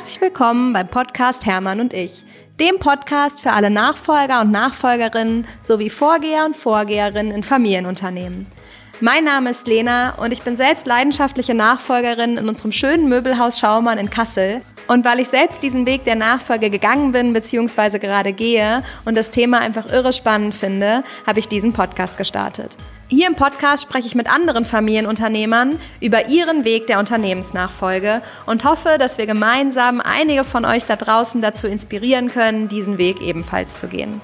Herzlich willkommen beim Podcast Hermann und ich, dem Podcast für alle Nachfolger und Nachfolgerinnen sowie Vorgeher und Vorgeherinnen in Familienunternehmen. Mein Name ist Lena und ich bin selbst leidenschaftliche Nachfolgerin in unserem schönen Möbelhaus Schaumann in Kassel. Und weil ich selbst diesen Weg der Nachfolge gegangen bin bzw. gerade gehe und das Thema einfach irre spannend finde, habe ich diesen Podcast gestartet. Hier im Podcast spreche ich mit anderen Familienunternehmern über ihren Weg der Unternehmensnachfolge und hoffe, dass wir gemeinsam einige von euch da draußen dazu inspirieren können, diesen Weg ebenfalls zu gehen.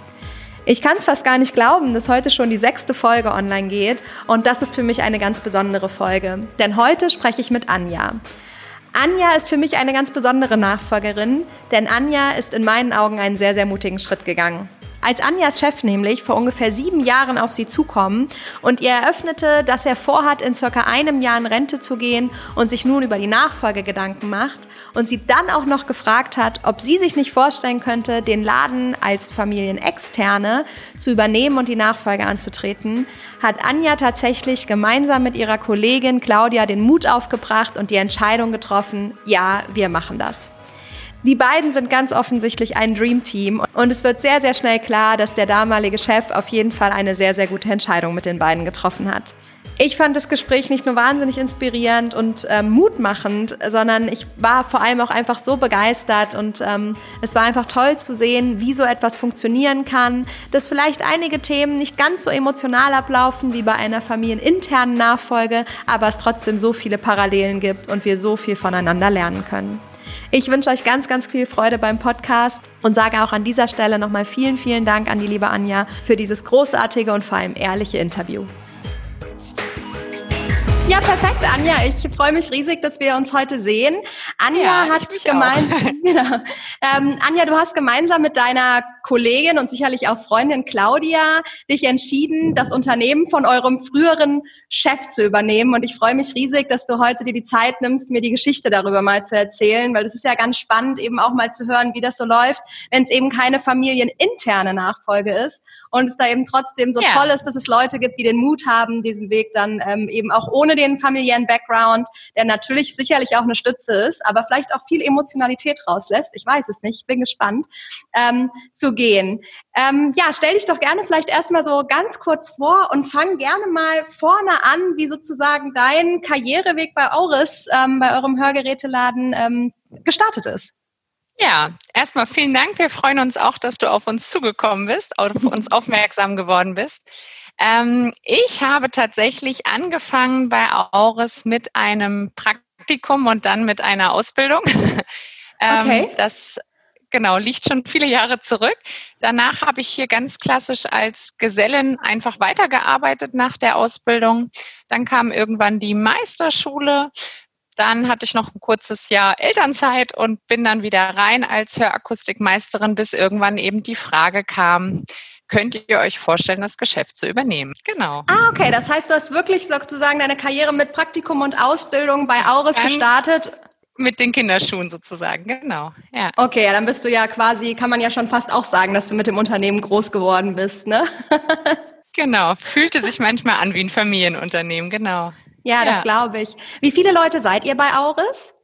Ich kann es fast gar nicht glauben, dass heute schon die sechste Folge online geht und das ist für mich eine ganz besondere Folge. Denn heute spreche ich mit Anja. Anja ist für mich eine ganz besondere Nachfolgerin, denn Anja ist in meinen Augen einen sehr, sehr mutigen Schritt gegangen. Als Anjas Chef nämlich vor ungefähr sieben Jahren auf sie zukommen und ihr eröffnete, dass er vorhat, in circa einem Jahr in Rente zu gehen und sich nun über die Nachfolge Gedanken macht und sie dann auch noch gefragt hat, ob sie sich nicht vorstellen könnte, den Laden als Familienexterne zu übernehmen und die Nachfolge anzutreten, hat Anja tatsächlich gemeinsam mit ihrer Kollegin Claudia den Mut aufgebracht und die Entscheidung getroffen, ja, wir machen das. Die beiden sind ganz offensichtlich ein Dream Team und es wird sehr, sehr schnell klar, dass der damalige Chef auf jeden Fall eine sehr, sehr gute Entscheidung mit den beiden getroffen hat. Ich fand das Gespräch nicht nur wahnsinnig inspirierend und ähm, mutmachend, sondern ich war vor allem auch einfach so begeistert und ähm, es war einfach toll zu sehen, wie so etwas funktionieren kann, dass vielleicht einige Themen nicht ganz so emotional ablaufen wie bei einer familieninternen Nachfolge, aber es trotzdem so viele Parallelen gibt und wir so viel voneinander lernen können. Ich wünsche euch ganz, ganz viel Freude beim Podcast und sage auch an dieser Stelle nochmal vielen, vielen Dank an die liebe Anja für dieses großartige und vor allem ehrliche Interview. Ja, perfekt, Anja. Ich freue mich riesig, dass wir uns heute sehen. Anja ja, hat gemeint, genau. ähm, Anja, du hast gemeinsam mit deiner Kollegin und sicherlich auch Freundin Claudia dich entschieden, das Unternehmen von eurem früheren Chef zu übernehmen. Und ich freue mich riesig, dass du heute dir die Zeit nimmst, mir die Geschichte darüber mal zu erzählen, weil es ist ja ganz spannend, eben auch mal zu hören, wie das so läuft, wenn es eben keine familieninterne Nachfolge ist und es da eben trotzdem so ja. toll ist, dass es Leute gibt, die den Mut haben, diesen Weg dann ähm, eben auch ohne den familiären Background, der natürlich sicherlich auch eine Stütze ist, aber vielleicht auch viel Emotionalität rauslässt, ich weiß es nicht, ich bin gespannt, ähm, zu gehen. Ähm, ja, stell dich doch gerne vielleicht erstmal so ganz kurz vor und fang gerne mal vorne an, wie sozusagen dein Karriereweg bei Auris, ähm, bei eurem Hörgeräteladen, ähm, gestartet ist. Ja, erstmal vielen Dank. Wir freuen uns auch, dass du auf uns zugekommen bist, auf uns aufmerksam geworden bist. Ähm, ich habe tatsächlich angefangen bei Auris mit einem Praktikum und dann mit einer Ausbildung. ähm, okay. Das genau, liegt schon viele Jahre zurück. Danach habe ich hier ganz klassisch als Gesellin einfach weitergearbeitet nach der Ausbildung. Dann kam irgendwann die Meisterschule. Dann hatte ich noch ein kurzes Jahr Elternzeit und bin dann wieder rein als Hörakustikmeisterin, bis irgendwann eben die Frage kam, könnt ihr euch vorstellen, das Geschäft zu übernehmen. Genau. Ah, okay. Das heißt, du hast wirklich sozusagen deine Karriere mit Praktikum und Ausbildung bei Auris Ganz gestartet mit den Kinderschuhen sozusagen, genau. Ja. Okay, ja, dann bist du ja quasi, kann man ja schon fast auch sagen, dass du mit dem Unternehmen groß geworden bist, ne? genau, fühlte sich manchmal an wie ein Familienunternehmen, genau. Ja, das ja. glaube ich. Wie viele Leute seid ihr bei Auris?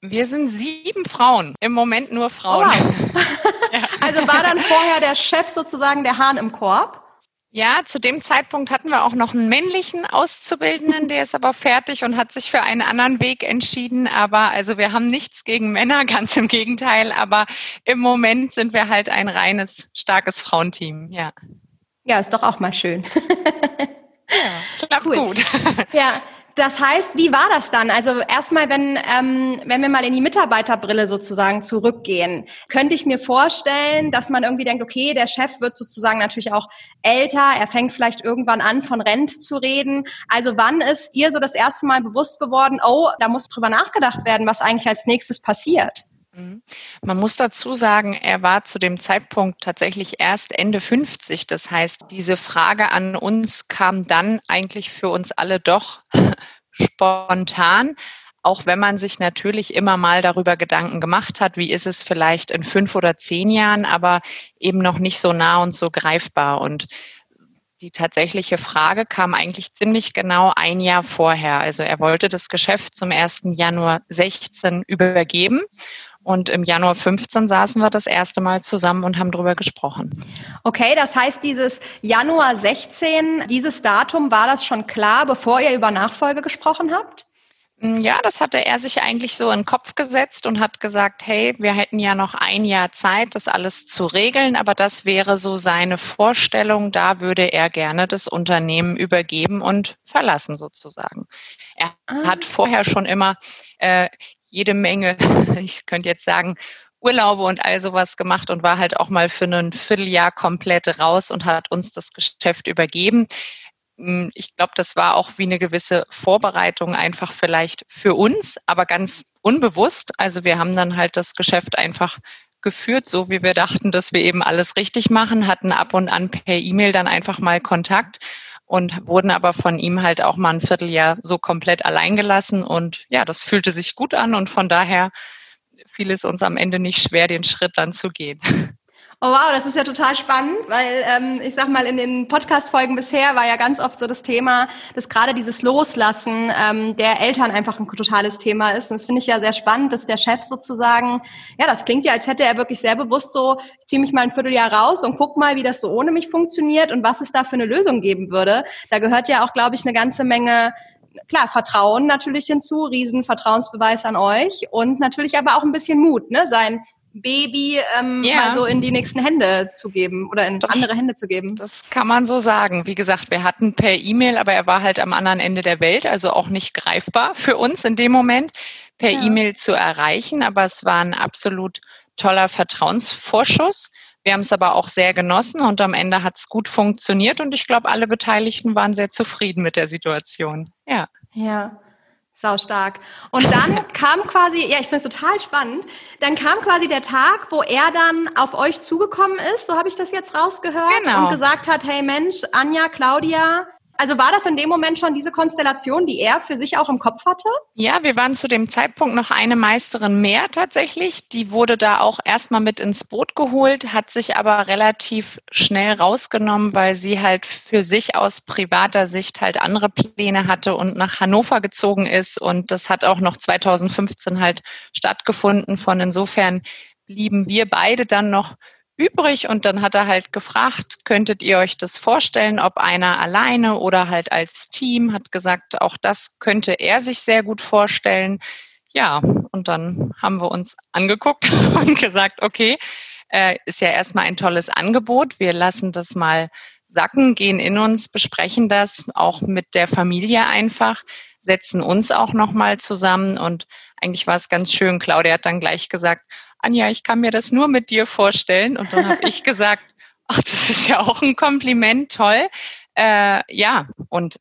Wir sind sieben Frauen, im Moment nur Frauen. Oh, wow. Also war dann vorher der Chef sozusagen der Hahn im Korb? Ja, zu dem Zeitpunkt hatten wir auch noch einen männlichen Auszubildenden, der ist aber fertig und hat sich für einen anderen Weg entschieden. Aber also wir haben nichts gegen Männer, ganz im Gegenteil. Aber im Moment sind wir halt ein reines, starkes Frauenteam, ja. Ja, ist doch auch mal schön. ja, klappt cool. gut. Ja, das heißt, wie war das dann? Also erstmal, wenn, ähm, wenn wir mal in die Mitarbeiterbrille sozusagen zurückgehen, könnte ich mir vorstellen, dass man irgendwie denkt, okay, der Chef wird sozusagen natürlich auch älter, er fängt vielleicht irgendwann an, von Rent zu reden. Also wann ist dir so das erste Mal bewusst geworden, oh, da muss drüber nachgedacht werden, was eigentlich als nächstes passiert? Mhm. Man muss dazu sagen, er war zu dem Zeitpunkt tatsächlich erst Ende 50. Das heißt, diese Frage an uns kam dann eigentlich für uns alle doch spontan, auch wenn man sich natürlich immer mal darüber Gedanken gemacht hat, wie ist es vielleicht in fünf oder zehn Jahren, aber eben noch nicht so nah und so greifbar. Und die tatsächliche Frage kam eigentlich ziemlich genau ein Jahr vorher. Also er wollte das Geschäft zum 1. Januar 16 übergeben Und im Januar 15 saßen wir das erste Mal zusammen und haben darüber gesprochen. Okay, das heißt, dieses Januar 16, dieses Datum, war das schon klar, bevor ihr über Nachfolge gesprochen habt? Mm, ja, das hatte er sich eigentlich so in den Kopf gesetzt und hat gesagt, hey, wir hätten ja noch ein Jahr Zeit, das alles zu regeln, aber das wäre so seine Vorstellung, da würde er gerne das Unternehmen übergeben und verlassen sozusagen. Er ah. hat vorher schon immer äh, jede Menge, ich könnte jetzt sagen, Urlaube und all sowas gemacht und war halt auch mal für ein Vierteljahr komplett raus und hat uns das Geschäft übergeben. Hm, ich glaube, das war auch wie eine gewisse Vorbereitung einfach vielleicht für uns, aber ganz unbewusst. Also wir haben dann halt das Geschäft einfach geführt, so wie wir dachten, dass wir eben alles richtig machen, hatten ab und an per E-Mail dann einfach mal Kontakt und wurden aber von ihm halt auch mal ein Vierteljahr so komplett allein gelassen. Und ja, das fühlte sich gut an und von daher fiel es uns am Ende nicht schwer, den Schritt dann zu gehen. Oh wow, das ist ja total spannend, weil ähm, ich sag mal, in den Podcast-Folgen bisher war ja ganz oft so das Thema, dass gerade dieses Loslassen ähm, der Eltern einfach ein totales Thema ist. Und das finde ich ja sehr spannend, dass der Chef sozusagen, ja, das klingt ja, als hätte er wirklich sehr bewusst so, ich ziehe mich mal ein Vierteljahr raus und guck mal, wie das so ohne mich funktioniert und was es da für eine Lösung geben würde. Da gehört ja auch, glaube ich, eine ganze Menge klar, Vertrauen natürlich hinzu, riesen Vertrauensbeweis an euch und natürlich aber auch ein bisschen Mut, ne? Sein Baby ähm, ja. mal so in die nächsten Hände zu geben oder in Doch, andere Hände zu geben. Das kann man so sagen. Wie gesagt, wir hatten per E-Mail, aber er war halt am anderen Ende der Welt, also auch nicht greifbar für uns in dem Moment, per ja. E-Mail zu erreichen. Aber es war ein absolut toller Vertrauensvorschuss. Wir haben es aber auch sehr genossen und am Ende hat es gut funktioniert und ich glaube, alle Beteiligten waren sehr zufrieden mit der Situation. Ja. Ja. Sau stark. Und dann kam quasi, ja, ich finde es total spannend, dann kam quasi der Tag, wo er dann auf euch zugekommen ist, so habe ich das jetzt rausgehört, genau. und gesagt hat, hey Mensch, Anja, Claudia, also war das in dem Moment schon diese Konstellation, die er für sich auch im Kopf hatte? Ja, wir waren zu dem Zeitpunkt noch eine Meisterin mehr tatsächlich. Die wurde da auch erstmal mit ins Boot geholt, hat sich aber relativ schnell rausgenommen, weil sie halt für sich aus privater Sicht halt andere Pläne hatte und nach Hannover gezogen ist. Und das hat auch noch 2015 halt stattgefunden. Von insofern blieben wir beide dann noch übrig und dann hat er halt gefragt, könntet ihr euch das vorstellen, ob einer alleine oder halt als Team, hat gesagt, auch das könnte er sich sehr gut vorstellen. Ja, und dann haben wir uns angeguckt und gesagt, okay, äh, ist ja erstmal ein tolles Angebot. Wir lassen das mal sacken, gehen in uns, besprechen das auch mit der Familie einfach, setzen uns auch nochmal zusammen und eigentlich war es ganz schön. Claudia hat dann gleich gesagt, Anja, ich kann mir das nur mit dir vorstellen. Und dann habe ich gesagt, ach, das ist ja auch ein Kompliment, toll. Äh, ja, und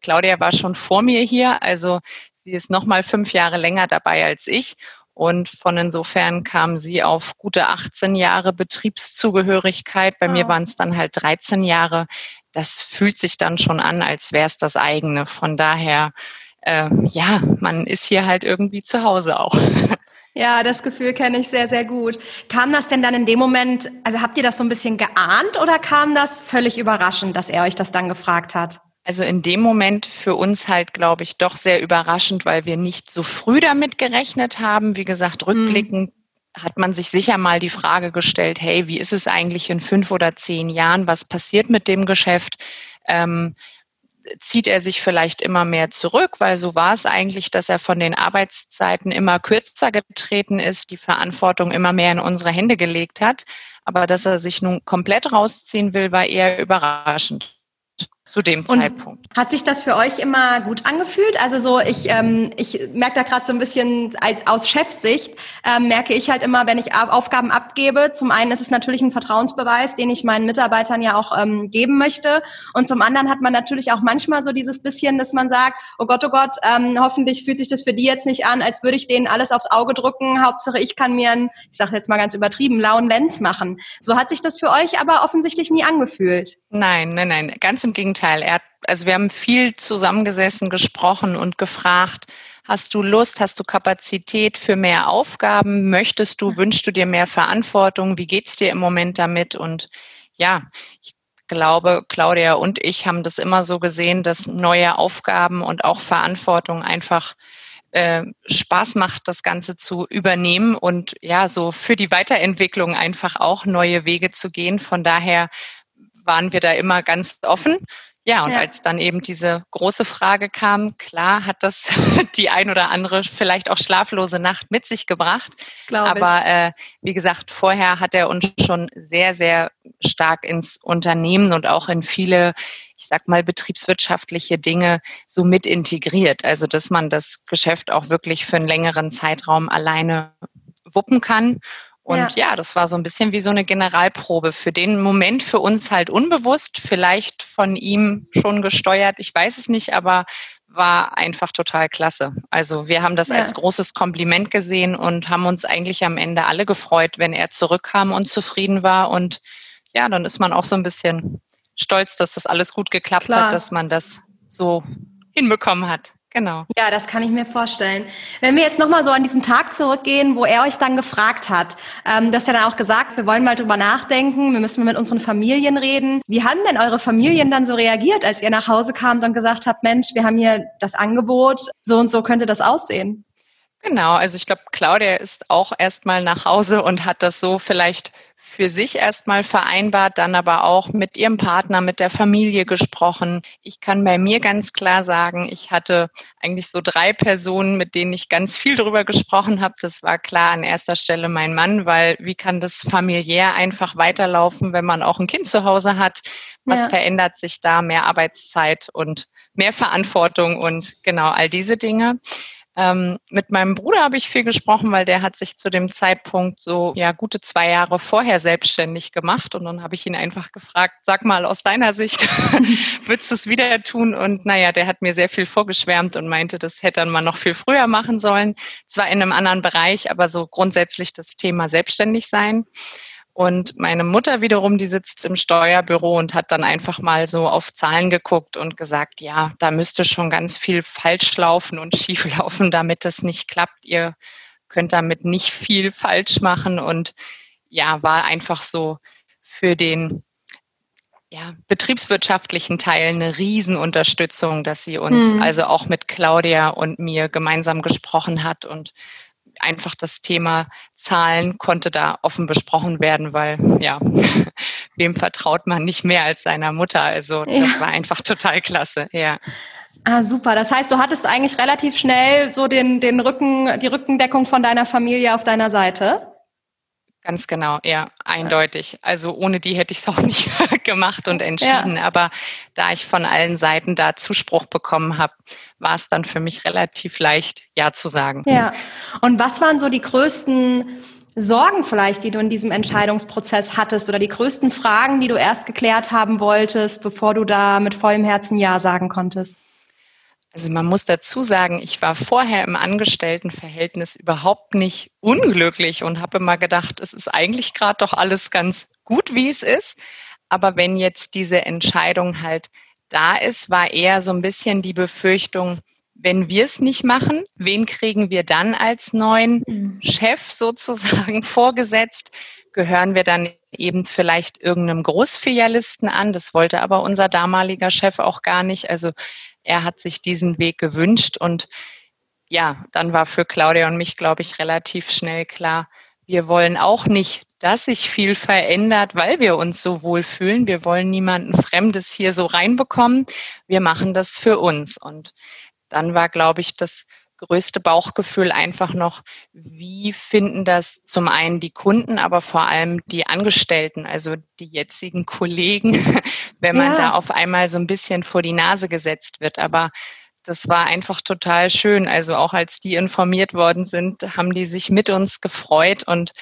Claudia war schon vor mir hier, also sie ist noch mal fünf Jahre länger dabei als ich. Und von insofern kam sie auf gute 18 Jahre Betriebszugehörigkeit. Bei wow. mir waren es dann halt 13 Jahre. Das fühlt sich dann schon an, als wäre es das eigene. Von daher, äh, ja, man ist hier halt irgendwie zu Hause auch. Ja, das Gefühl kenne ich sehr, sehr gut. Kam das denn dann in dem Moment, also habt ihr das so ein bisschen geahnt oder kam das völlig überraschend, dass er euch das dann gefragt hat? Also in dem Moment für uns halt, glaube ich, doch sehr überraschend, weil wir nicht so früh damit gerechnet haben. Wie gesagt, hm. rückblickend hm. hat man sich sicher mal die Frage gestellt, hey, wie ist es eigentlich in fünf oder zehn Jahren? Was passiert mit dem Geschäft? Ähm, zieht er sich vielleicht immer mehr zurück, weil so war es eigentlich, dass er von den Arbeitszeiten immer kürzer getreten ist, die Verantwortung immer mehr in unsere Hände gelegt hat. Aber dass er sich nun komplett rausziehen will, war eher überraschend zu dem und Zeitpunkt. Hat sich das für euch immer gut angefühlt? Also so, ich, ähm, ich merke da gerade so ein bisschen als, aus Chefsicht, ähm, merke ich halt immer, wenn ich Aufgaben abgebe, zum einen ist es natürlich ein Vertrauensbeweis, den ich meinen Mitarbeitern ja auch ähm, geben möchte. Und zum anderen hat man natürlich auch manchmal so dieses bisschen, dass man sagt, oh Gott, oh Gott, ähm, hoffentlich fühlt sich das für die jetzt nicht an, als würde ich denen alles aufs Auge drücken. Hauptsache, ich kann mir einen, ich sage jetzt mal ganz übertrieben, lauen Lenz machen. So hat sich das für euch aber offensichtlich nie angefühlt. Nein, nein, nein, ganz im Gegenteil. Gegenteil. Er hat, also wir haben viel zusammengesessen, gesprochen und gefragt, hast du Lust, hast du Kapazität für mehr Aufgaben? Möchtest du, wünschst du dir mehr Verantwortung? Wie geht's dir im Moment damit? Und ja, ich glaube, Claudia und ich haben das immer so gesehen, dass neue Aufgaben und auch Verantwortung einfach äh, Spaß macht, das Ganze zu übernehmen und ja, so für die Weiterentwicklung einfach auch neue Wege zu gehen. Von daher waren wir da immer ganz offen. Ja, und ja. als dann eben diese große Frage kam, klar hat das die ein oder andere vielleicht auch schlaflose Nacht mit sich gebracht. Aber äh, wie gesagt, vorher hat er uns schon sehr, sehr stark ins Unternehmen und auch in viele, ich sag mal, betriebswirtschaftliche Dinge so mit integriert. Also dass man das Geschäft auch wirklich für einen längeren Zeitraum alleine wuppen kann und ja. ja. das war so ein bisschen wie so eine Generalprobe. Für den Moment für uns halt unbewusst, vielleicht von ihm schon gesteuert, ich weiß es nicht, aber war einfach total klasse. Also wir haben das ja. als großes Kompliment gesehen und haben uns eigentlich am Ende alle gefreut, wenn er zurückkam und zufrieden war. Und ja, dann ist man auch so ein bisschen stolz, dass das alles gut geklappt Klar. hat, dass man das so hinbekommen hat. Genau. Ja, das kann ich mir vorstellen. Wenn wir jetzt nochmal so an diesen Tag zurückgehen, wo er euch dann gefragt hat, ähm, dass er dann auch gesagt, wir wollen mal drüber nachdenken, wir müssen mit unseren Familien reden. Wie haben denn eure Familien dann so reagiert, als ihr nach Hause kamt und gesagt habt, Mensch, wir haben hier das Angebot, so und so könnte das aussehen? Genau, also ich glaube, Claudia ist auch erstmal nach Hause und hat das so vielleicht für sich erstmal vereinbart, dann aber auch mit ihrem Partner, mit der Familie gesprochen. Ich kann bei mir ganz klar sagen, ich hatte eigentlich so drei Personen, mit denen ich ganz viel darüber gesprochen habe. Das war klar an erster Stelle mein Mann, weil wie kann das familiär einfach weiterlaufen, wenn man auch ein Kind zu Hause hat? Was ja. verändert sich da? Mehr Arbeitszeit und mehr Verantwortung und genau all diese Dinge. Ähm, mit meinem Bruder habe ich viel gesprochen, weil der hat sich zu dem Zeitpunkt so ja gute zwei Jahre vorher selbstständig gemacht und dann habe ich ihn einfach gefragt, sag mal aus deiner Sicht, würdest du es wieder tun? Und naja, der hat mir sehr viel vorgeschwärmt und meinte, das hätte man noch viel früher machen sollen. Zwar in einem anderen Bereich, aber so grundsätzlich das Thema selbstständig sein. Und meine Mutter wiederum, die sitzt im Steuerbüro und hat dann einfach mal so auf Zahlen geguckt und gesagt, ja, da müsste schon ganz viel falsch laufen und schief laufen, damit es nicht klappt. Ihr könnt damit nicht viel falsch machen und ja, war einfach so für den ja, betriebswirtschaftlichen Teil eine Riesenunterstützung, dass sie uns mhm. also auch mit Claudia und mir gemeinsam gesprochen hat und einfach das Thema Zahlen konnte da offen besprochen werden, weil ja, wem vertraut man nicht mehr als seiner Mutter? Also das ja. war einfach total klasse, ja. Ah, super. Das heißt, du hattest eigentlich relativ schnell so den, den Rücken, die Rückendeckung von deiner Familie auf deiner Seite? Ganz genau, ja, eindeutig. Also ohne die hätte ich es auch nicht gemacht und entschieden. Ja. Aber da ich von allen Seiten da Zuspruch bekommen habe, war es dann für mich relativ leicht, ja zu sagen. Ja. Und was waren so die größten Sorgen vielleicht, die du in diesem Entscheidungsprozess hattest oder die größten Fragen, die du erst geklärt haben wolltest, bevor du da mit vollem Herzen Ja sagen konntest? Also man muss dazu sagen, ich war vorher im Angestelltenverhältnis überhaupt nicht unglücklich und habe immer gedacht, es ist eigentlich gerade doch alles ganz gut, wie es ist. Aber wenn jetzt diese Entscheidung halt da ist, war eher so ein bisschen die Befürchtung, wenn wir es nicht machen, wen kriegen wir dann als neuen mhm. Chef sozusagen vorgesetzt? Gehören wir dann eben vielleicht irgendeinem Großfilialisten an? Das wollte aber unser damaliger Chef auch gar nicht. Also er hat sich diesen Weg gewünscht und ja, dann war für Claudia und mich, glaube ich, relativ schnell klar, wir wollen auch nicht, dass sich viel verändert, weil wir uns so wohlfühlen. Wir wollen niemanden Fremdes hier so reinbekommen. Wir machen das für uns. Und dann war, glaube ich, das größte Bauchgefühl einfach noch, wie finden das zum einen die Kunden, aber vor allem die Angestellten, also die jetzigen Kollegen, wenn man ja. da auf einmal so ein bisschen vor die Nase gesetzt wird. Aber das war einfach total schön. Also auch als die informiert worden sind, haben die sich mit uns gefreut und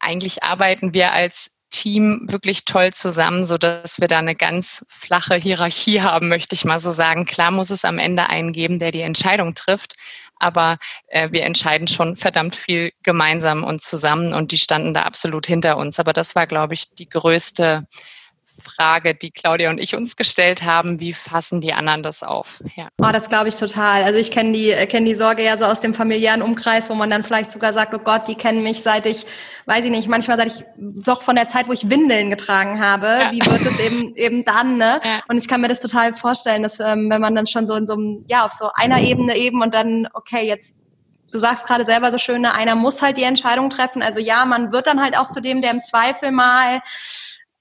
eigentlich arbeiten wir als Team wirklich toll zusammen, so dass wir da eine ganz flache Hierarchie haben, möchte ich mal so sagen. Klar muss es am Ende einen geben, der die Entscheidung trifft, aber äh, wir entscheiden schon verdammt viel gemeinsam und zusammen und die standen da absolut hinter uns. Aber das war, glaube ich, die größte Frage, die Claudia und ich uns gestellt haben, wie fassen die anderen das auf? Ja. Oh, das glaube ich total. Also ich kenne die, kenne die Sorge ja so aus dem familiären Umkreis, wo man dann vielleicht sogar sagt, oh Gott, die kennen mich seit ich, weiß ich nicht, manchmal seit ich doch von der Zeit, wo ich Windeln getragen habe. Ja. Wie wird es eben eben dann? Ne? Ja. Und ich kann mir das total vorstellen, dass ähm, wenn man dann schon so in so einem, ja, auf so einer Ebene eben und dann, okay, jetzt du sagst gerade selber so schön, ne, einer muss halt die Entscheidung treffen. Also ja, man wird dann halt auch zu dem, der im Zweifel mal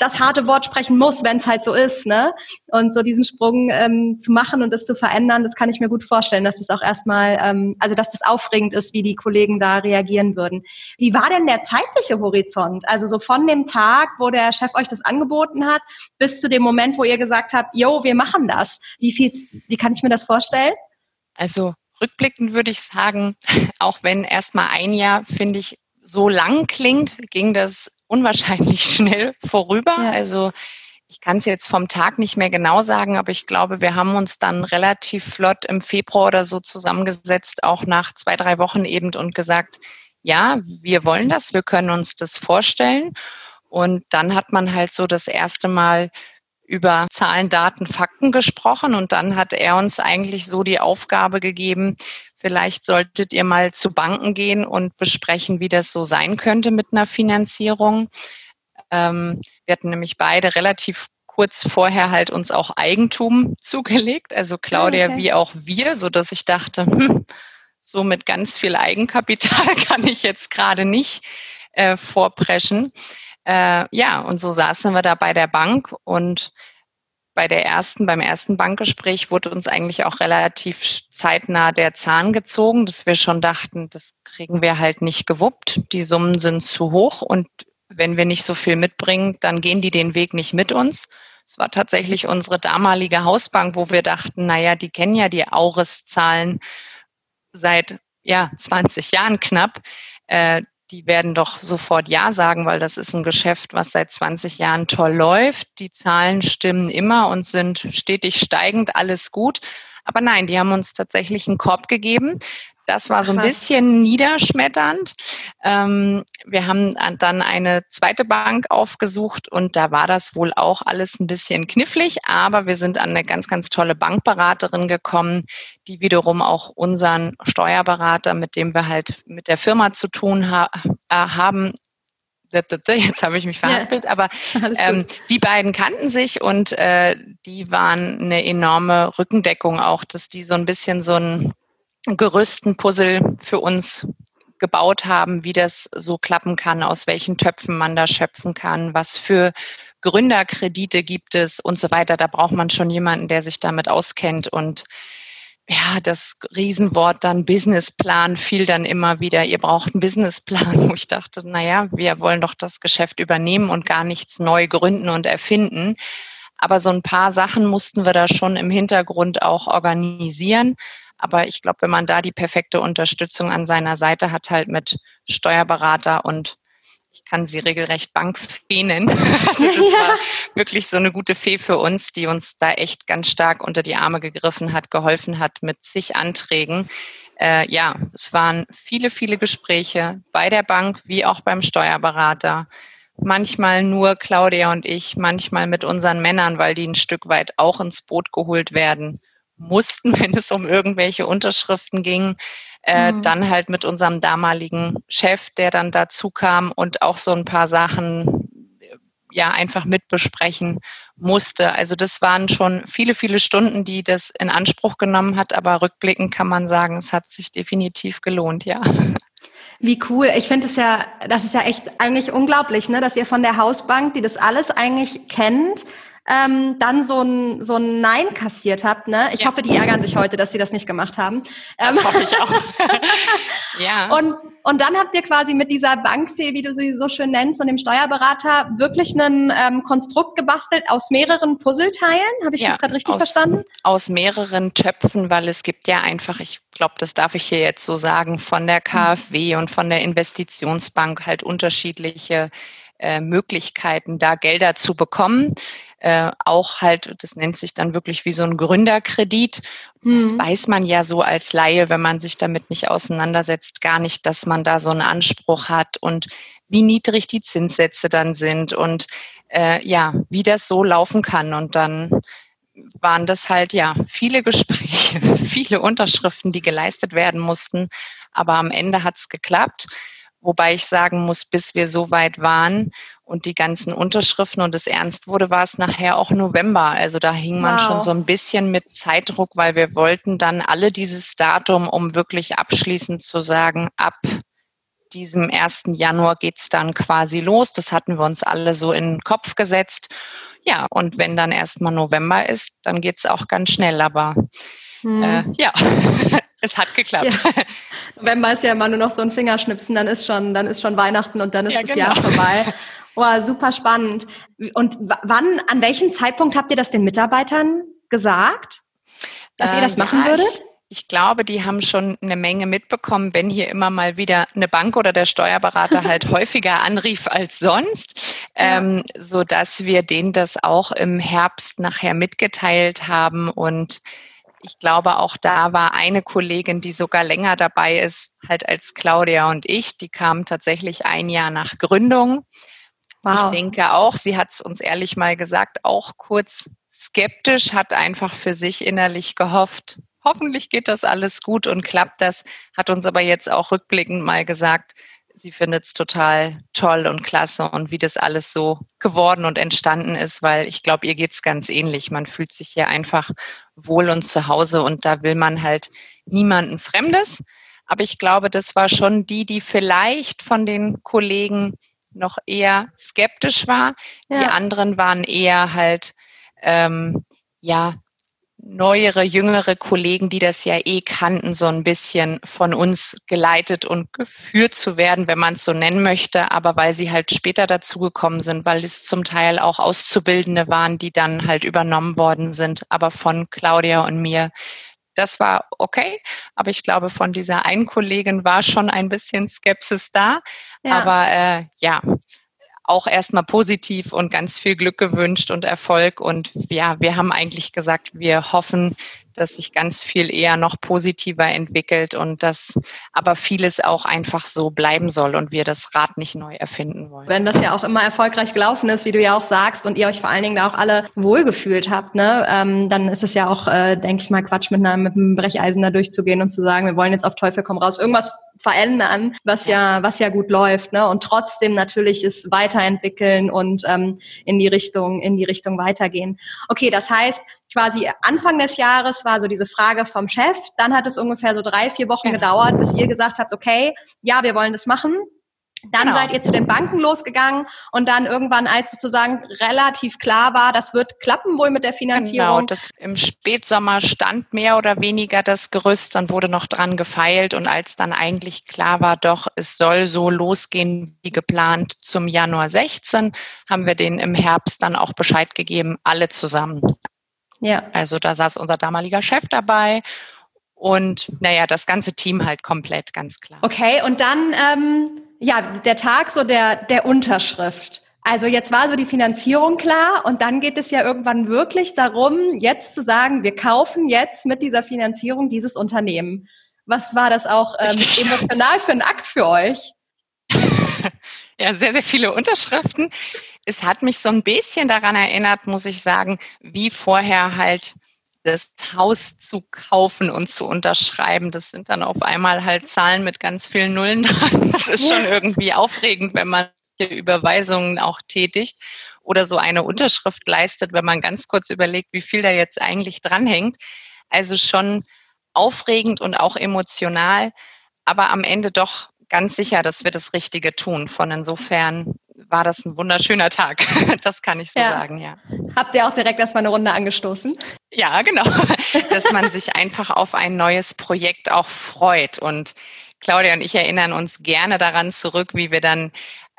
das harte Wort sprechen muss, wenn es halt so ist, ne? Und so diesen Sprung ähm, zu machen und das zu verändern, das kann ich mir gut vorstellen, dass das auch erstmal, ähm, also dass das aufregend ist, wie die Kollegen da reagieren würden. Wie war denn der zeitliche Horizont? Also so von dem Tag, wo der Chef euch das angeboten hat, bis zu dem Moment, wo ihr gesagt habt, yo, wir machen das. Wie viel, wie kann ich mir das vorstellen? Also rückblickend würde ich sagen, auch wenn erstmal ein Jahr, finde ich, so lang klingt, ging das unwahrscheinlich schnell vorüber. Ja. Also ich kann es jetzt vom Tag nicht mehr genau sagen, aber ich glaube, wir haben uns dann relativ flott im Februar oder so zusammengesetzt, auch nach zwei, drei Wochen eben und gesagt, ja, wir wollen das, wir können uns das vorstellen. Und dann hat man halt so das erste Mal über Zahlen, Daten, Fakten gesprochen und dann hat er uns eigentlich so die Aufgabe gegeben, vielleicht solltet ihr mal zu Banken gehen und besprechen, wie das so sein könnte mit einer Finanzierung. Ähm, wir hatten nämlich beide relativ kurz vorher halt uns auch Eigentum zugelegt, also Claudia ah, okay. wie auch wir, so dass ich dachte, hm, so mit ganz viel Eigenkapital kann ich jetzt gerade nicht äh, vorpreschen. Äh, ja, und so saßen wir da bei der Bank und bei der ersten, beim ersten Bankgespräch wurde uns eigentlich auch relativ zeitnah der Zahn gezogen, dass wir schon dachten, das kriegen wir halt nicht gewuppt. Die Summen sind zu hoch und wenn wir nicht so viel mitbringen, dann gehen die den Weg nicht mit uns. Es war tatsächlich unsere damalige Hausbank, wo wir dachten, naja, die kennen ja die Auris-Zahlen seit ja, 20 Jahren knapp. Äh, die werden doch sofort Ja sagen, weil das ist ein Geschäft, was seit 20 Jahren toll läuft. Die Zahlen stimmen immer und sind stetig steigend, alles gut. Aber nein, die haben uns tatsächlich einen Korb gegeben. Das war so ein bisschen niederschmetternd. Ähm, wir haben dann eine zweite Bank aufgesucht und da war das wohl auch alles ein bisschen knifflig, aber wir sind an eine ganz, ganz tolle Bankberaterin gekommen, die wiederum auch unseren Steuerberater, mit dem wir halt mit der Firma zu tun ha äh, haben, jetzt habe ich mich verhaspelt, ja, aber ähm, die beiden kannten sich und äh, die waren eine enorme Rückendeckung auch, dass die so ein bisschen so ein Gerüsten-Puzzle für uns gebaut haben, wie das so klappen kann, aus welchen Töpfen man da schöpfen kann, was für Gründerkredite gibt es und so weiter. Da braucht man schon jemanden, der sich damit auskennt und ja, das Riesenwort dann Businessplan fiel dann immer wieder. Ihr braucht einen Businessplan, wo ich dachte, naja, wir wollen doch das Geschäft übernehmen und gar nichts neu gründen und erfinden. Aber so ein paar Sachen mussten wir da schon im Hintergrund auch organisieren. Aber ich glaube, wenn man da die perfekte Unterstützung an seiner Seite hat, halt mit Steuerberater und ich kann sie regelrecht Bankfee nennen. Also das ja. war wirklich so eine gute Fee für uns, die uns da echt ganz stark unter die Arme gegriffen hat, geholfen hat mit zig Anträgen. Äh, ja, es waren viele, viele Gespräche bei der Bank wie auch beim Steuerberater. Manchmal nur Claudia und ich, manchmal mit unseren Männern, weil die ein Stück weit auch ins Boot geholt werden mussten, wenn es um irgendwelche Unterschriften ging. Äh, mhm. Dann halt mit unserem damaligen Chef, der dann dazu kam und auch so ein paar Sachen ja einfach mitbesprechen musste. Also das waren schon viele, viele Stunden, die das in Anspruch genommen hat, aber rückblickend kann man sagen, es hat sich definitiv gelohnt, ja. Wie cool. Ich finde es ja, das ist ja echt eigentlich unglaublich, ne, dass ihr von der Hausbank, die das alles eigentlich kennt, ähm, dann so ein, so ein Nein kassiert habt. Ne? Ich ja. hoffe, die ärgern sich heute, dass sie das nicht gemacht haben. Das ähm, hoffe ich auch. ja. Und, und dann habt ihr quasi mit dieser Bankfee, wie du sie so schön nennst, und dem Steuerberater wirklich ein ähm, Konstrukt gebastelt aus mehreren Puzzleteilen. Habe ich ja, das gerade richtig aus, verstanden? Aus mehreren Töpfen, weil es gibt ja einfach, ich glaube, das darf ich hier jetzt so sagen, von der KfW und von der Investitionsbank halt unterschiedliche äh, Möglichkeiten, da Gelder zu bekommen äh, auch halt, das nennt sich dann wirklich wie so ein Gründerkredit. Mhm. Das weiß man ja so als Laie, wenn man sich damit nicht auseinandersetzt, gar nicht, dass man da so einen Anspruch hat und wie niedrig die Zinssätze dann sind und äh, ja, wie das so laufen kann. Und dann waren das halt ja viele Gespräche, viele Unterschriften, die geleistet werden mussten. Aber am Ende hat es geklappt. Wobei ich sagen muss, bis wir so weit waren und die ganzen Unterschriften und es ernst wurde, war es nachher auch November. Also da hing man wow. schon so ein bisschen mit Zeitdruck, weil wir wollten dann alle dieses Datum, um wirklich abschließend zu sagen, ab diesem 1. Januar geht's dann quasi los. Das hatten wir uns alle so in den Kopf gesetzt. Ja, und wenn dann erstmal November ist, dann geht's auch ganz schnell. Aber hm. äh, ja, es hat geklappt. Ja. November ist ja immer nur noch so ein Fingerschnipsen, dann ist schon, dann ist schon Weihnachten und dann ist ja, das genau. Jahr vorbei. Oh, super spannend. Und wann, an welchem Zeitpunkt habt ihr das den Mitarbeitern gesagt, dass äh, ihr das machen ja, würdet? Ich, ich glaube, die haben schon eine Menge mitbekommen, wenn hier immer mal wieder eine Bank oder der Steuerberater halt häufiger anrief als sonst, ja. ähm, so dass wir denen das auch im Herbst nachher mitgeteilt haben und ich glaube, auch da war eine Kollegin, die sogar länger dabei ist, halt als Claudia und ich. Die kam tatsächlich ein Jahr nach Gründung. Wow. Ich denke auch, sie hat es uns ehrlich mal gesagt, auch kurz skeptisch, hat einfach für sich innerlich gehofft, hoffentlich geht das alles gut und klappt das, hat uns aber jetzt auch rückblickend mal gesagt, sie findet es total toll und klasse und wie das alles so geworden und entstanden ist, weil ich glaube, ihr geht es ganz ähnlich. Man fühlt sich hier einfach wohl und zu Hause und da will man halt niemanden Fremdes. Aber ich glaube, das war schon die, die vielleicht von den Kollegen noch eher skeptisch war. Ja. Die anderen waren eher halt, ähm, ja, neuere, jüngere Kollegen, die das ja eh kannten, so ein bisschen von uns geleitet und geführt zu werden, wenn man es so nennen möchte, aber weil sie halt später dazugekommen sind, weil es zum Teil auch Auszubildende waren, die dann halt übernommen worden sind, aber von Claudia und mir. Das war okay, aber ich glaube, von dieser einen Kollegin war schon ein bisschen Skepsis da. Ja. Aber äh, ja, auch erstmal positiv und ganz viel Glück gewünscht und Erfolg. Und ja, wir haben eigentlich gesagt, wir hoffen, dass sich ganz viel eher noch positiver entwickelt und dass aber vieles auch einfach so bleiben soll und wir das Rad nicht neu erfinden wollen. Wenn das ja auch immer erfolgreich gelaufen ist, wie du ja auch sagst, und ihr euch vor allen Dingen da auch alle wohlgefühlt habt, ne, ähm, dann ist es ja auch, äh, denke ich mal, Quatsch, mit, einer, mit einem Brecheisen da durchzugehen und zu sagen, wir wollen jetzt auf Teufel komm raus irgendwas verändern, was ja, was ja gut läuft, ne? Und trotzdem natürlich es weiterentwickeln und ähm, in die Richtung, in die Richtung weitergehen. Okay, das heißt, quasi Anfang des Jahres war so diese Frage vom Chef. Dann hat es ungefähr so drei, vier Wochen ja. gedauert, bis ihr gesagt habt, okay, ja, wir wollen das machen. Dann genau. seid ihr zu den Banken losgegangen und dann irgendwann, als sozusagen relativ klar war, das wird klappen wohl mit der Finanzierung. Genau, das im Spätsommer stand mehr oder weniger das Gerüst, dann wurde noch dran gefeilt und als dann eigentlich klar war, doch, es soll so losgehen wie geplant zum Januar 16, haben wir den im Herbst dann auch Bescheid gegeben, alle zusammen. Ja. Also da saß unser damaliger Chef dabei und naja, das ganze Team halt komplett, ganz klar. Okay, und dann ähm ja, der Tag so der, der Unterschrift. Also jetzt war so die Finanzierung klar und dann geht es ja irgendwann wirklich darum, jetzt zu sagen, wir kaufen jetzt mit dieser Finanzierung dieses Unternehmen. Was war das auch ähm, emotional für ein Akt für euch? Ja, sehr, sehr viele Unterschriften. Es hat mich so ein bisschen daran erinnert, muss ich sagen, wie vorher halt das Haus zu kaufen und zu unterschreiben. Das sind dann auf einmal halt Zahlen mit ganz vielen Nullen dran. Das ist schon irgendwie aufregend, wenn man Überweisungen auch tätigt oder so eine Unterschrift leistet, wenn man ganz kurz überlegt, wie viel da jetzt eigentlich dranhängt. Also schon aufregend und auch emotional, aber am Ende doch ganz sicher, dass wir das Richtige tun. Von insofern war das ein wunderschöner Tag. Das kann ich so ja. sagen, ja. Habt ihr auch direkt erstmal eine Runde angestoßen? Ja, genau. Dass man sich einfach auf ein neues Projekt auch freut. Und Claudia und ich erinnern uns gerne daran zurück, wie wir dann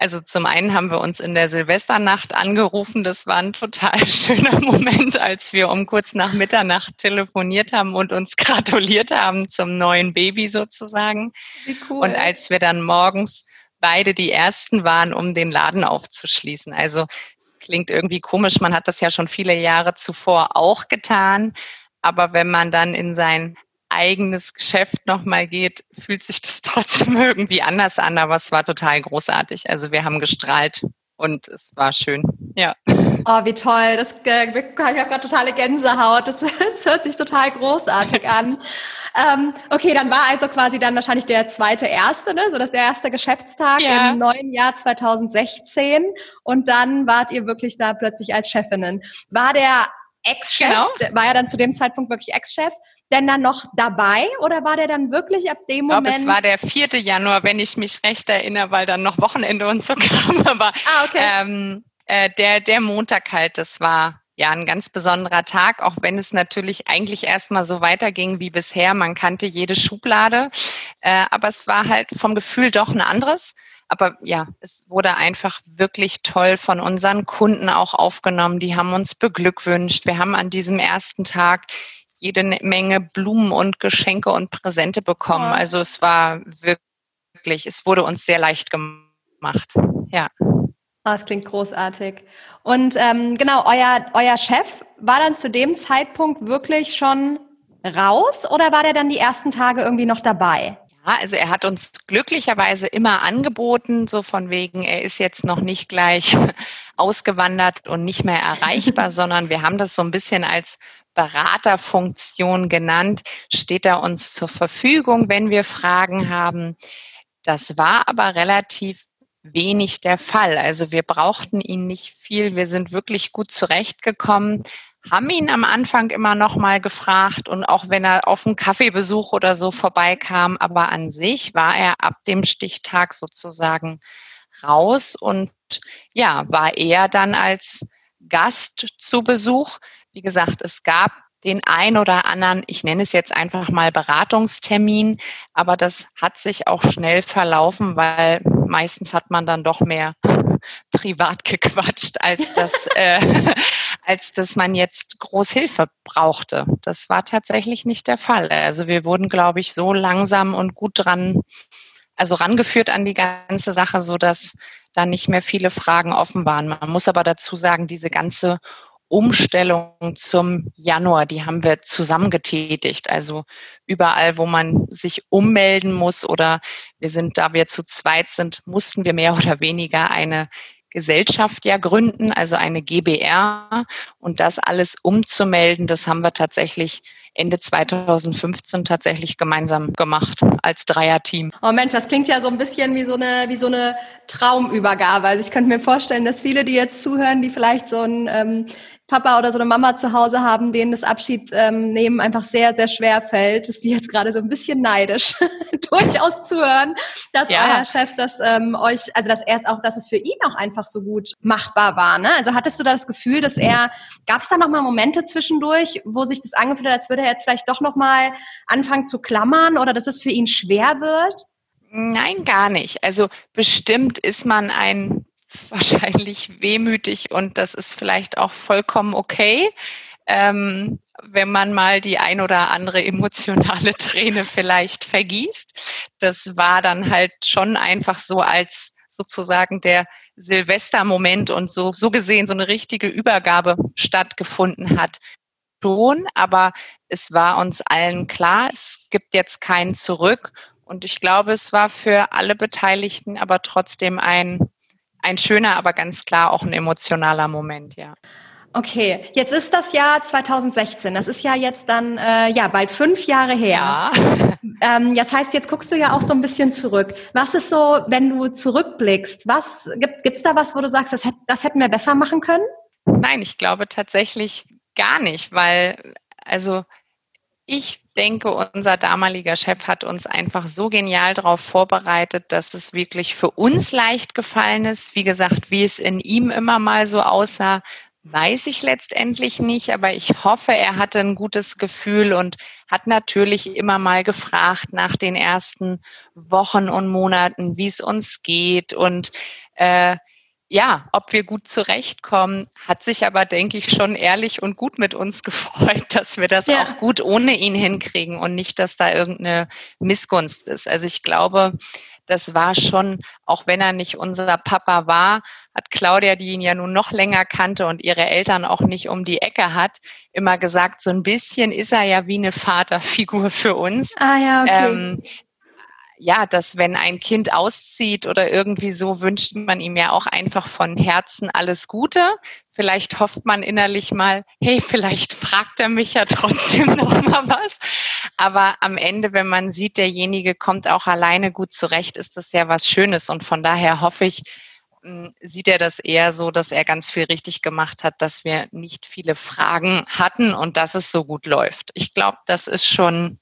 also zum einen haben wir uns in der Silvesternacht angerufen. Das war ein total schöner Moment, als wir um kurz nach Mitternacht telefoniert haben und uns gratuliert haben zum neuen Baby sozusagen. Wie cool. Und als wir dann morgens beide die ersten waren, um den Laden aufzuschließen. Also es klingt irgendwie komisch. Man hat das ja schon viele Jahre zuvor auch getan. Aber wenn man dann in sein eigenes Geschäft nochmal geht, fühlt sich das trotzdem irgendwie anders an, aber es war total großartig. Also wir haben gestrahlt und es war schön. Ja. Oh, wie toll. Das, äh, ich habe gerade totale Gänsehaut. Das, das, hört sich total großartig an. ähm, okay, dann war also quasi dann wahrscheinlich der zweite erste, ne? so das der erste Geschäftstag ja. im neuen Jahr 2016. Und dann wart ihr wirklich da plötzlich als Chefinnen. War der Ex-Chef, genau. war ja dann zu dem Zeitpunkt wirklich Ex-Chef, denn dann noch dabei oder war der dann wirklich ab dem Moment? Ich glaube, es war der 4. Januar, wenn ich mich recht erinnere, weil dann noch Wochenende und so kam. Aber ah, okay. ähm, äh, der, der Montag halt, das war ja ein ganz besonderer Tag, auch wenn es natürlich eigentlich erstmal so weiterging wie bisher. Man kannte jede Schublade, äh, aber es war halt vom Gefühl doch ein anderes. Aber ja, es wurde einfach wirklich toll von unseren Kunden auch aufgenommen. Die haben uns beglückwünscht. Wir haben an diesem ersten Tag jede Menge Blumen und Geschenke und Präsente bekommen. Ja. Also es war wirklich, es wurde uns sehr leicht gemacht. Ja. Oh, das klingt großartig. Und ähm, genau, euer, euer Chef war dann zu dem Zeitpunkt wirklich schon raus oder war der dann die ersten Tage irgendwie noch dabei? Ja, also er hat uns glücklicherweise immer angeboten, so von wegen, er ist jetzt noch nicht gleich ausgewandert und nicht mehr erreichbar, sondern wir haben das so ein bisschen als Beraterfunktion genannt, steht er uns zur Verfügung, wenn wir Fragen haben. Das war aber relativ wenig der Fall. Also wir brauchten ihn nicht viel. Wir sind wirklich gut zurechtgekommen, haben ihn am Anfang immer noch mal gefragt und auch wenn er auf einen Kaffeebesuch oder so vorbeikam, aber an sich war er ab dem Stichtag sozusagen raus und ja, war eher dann als Gast zu Besuch. Wie gesagt, es gab den ein oder anderen, ich nenne es jetzt einfach mal Beratungstermin, aber das hat sich auch schnell verlaufen, weil meistens hat man dann doch mehr privat gequatscht, als dass, äh, als dass man jetzt Großhilfe brauchte. Das war tatsächlich nicht der Fall. Also wir wurden, glaube ich, so langsam und gut dran, also rangeführt an die ganze Sache, so dass da nicht mehr viele Fragen offen waren. Man muss aber dazu sagen, diese ganze Umstellung zum Januar, die haben wir zusammen getätigt. Also überall, wo man sich ummelden muss oder wir sind, da wir zu zweit sind, mussten wir mehr oder weniger eine Gesellschaft ja gründen, also eine GBR. Und das alles umzumelden, das haben wir tatsächlich Ende 2015 tatsächlich gemeinsam gemacht als Dreierteam. Oh Mensch, das klingt ja so ein bisschen wie so eine, wie so eine Traumübergabe. Also ich könnte mir vorstellen, dass viele, die jetzt zuhören, die vielleicht so ein ähm, Papa oder so eine Mama zu Hause haben, denen das Abschied ähm, nehmen einfach sehr, sehr schwer fällt, ist die jetzt gerade so ein bisschen neidisch, durchaus zu hören, dass ja. euer Chef das ähm, euch, also dass er es auch, dass es für ihn auch einfach so gut machbar war. Ne? Also hattest du da das Gefühl, dass er, gab es da nochmal Momente zwischendurch, wo sich das angefühlt hat, als würde er jetzt vielleicht doch nochmal anfangen zu klammern oder dass es für ihn schwer wird? Nein, gar nicht. Also bestimmt ist man ein wahrscheinlich wehmütig und das ist vielleicht auch vollkommen okay, ähm, wenn man mal die ein oder andere emotionale Träne vielleicht vergießt. Das war dann halt schon einfach so als sozusagen der Silvestermoment und so, so gesehen so eine richtige Übergabe stattgefunden hat. Schon, aber es war uns allen klar, es gibt jetzt keinen zurück. Und ich glaube, es war für alle Beteiligten aber trotzdem ein ein schöner, aber ganz klar auch ein emotionaler Moment, ja. Okay, jetzt ist das Jahr 2016. Das ist ja jetzt dann äh, ja bald fünf Jahre her. Ja. Ähm, das heißt, jetzt guckst du ja auch so ein bisschen zurück. Was ist so, wenn du zurückblickst? Was gibt es da was, wo du sagst, das, das hätten wir besser machen können? Nein, ich glaube tatsächlich gar nicht, weil also ich denke, unser damaliger Chef hat uns einfach so genial darauf vorbereitet, dass es wirklich für uns leicht gefallen ist. Wie gesagt, wie es in ihm immer mal so aussah, weiß ich letztendlich nicht, aber ich hoffe, er hatte ein gutes Gefühl und hat natürlich immer mal gefragt nach den ersten Wochen und Monaten, wie es uns geht und äh, ja, ob wir gut zurechtkommen, hat sich aber, denke ich, schon ehrlich und gut mit uns gefreut, dass wir das ja. auch gut ohne ihn hinkriegen und nicht, dass da irgendeine Missgunst ist. Also ich glaube, das war schon, auch wenn er nicht unser Papa war, hat Claudia, die ihn ja nun noch länger kannte und ihre Eltern auch nicht um die Ecke hat, immer gesagt, so ein bisschen ist er ja wie eine Vaterfigur für uns. Ah ja, okay. Ähm, ja, dass wenn ein Kind auszieht oder irgendwie so, wünscht man ihm ja auch einfach von Herzen alles Gute. Vielleicht hofft man innerlich mal, hey, vielleicht fragt er mich ja trotzdem noch mal was. Aber am Ende, wenn man sieht, derjenige kommt auch alleine gut zurecht, ist das ja was Schönes. Und von daher hoffe ich, hm, sieht er das eher so, dass er ganz viel richtig gemacht hat, dass wir nicht viele Fragen hatten und dass es so gut läuft. Ich glaube, das ist schon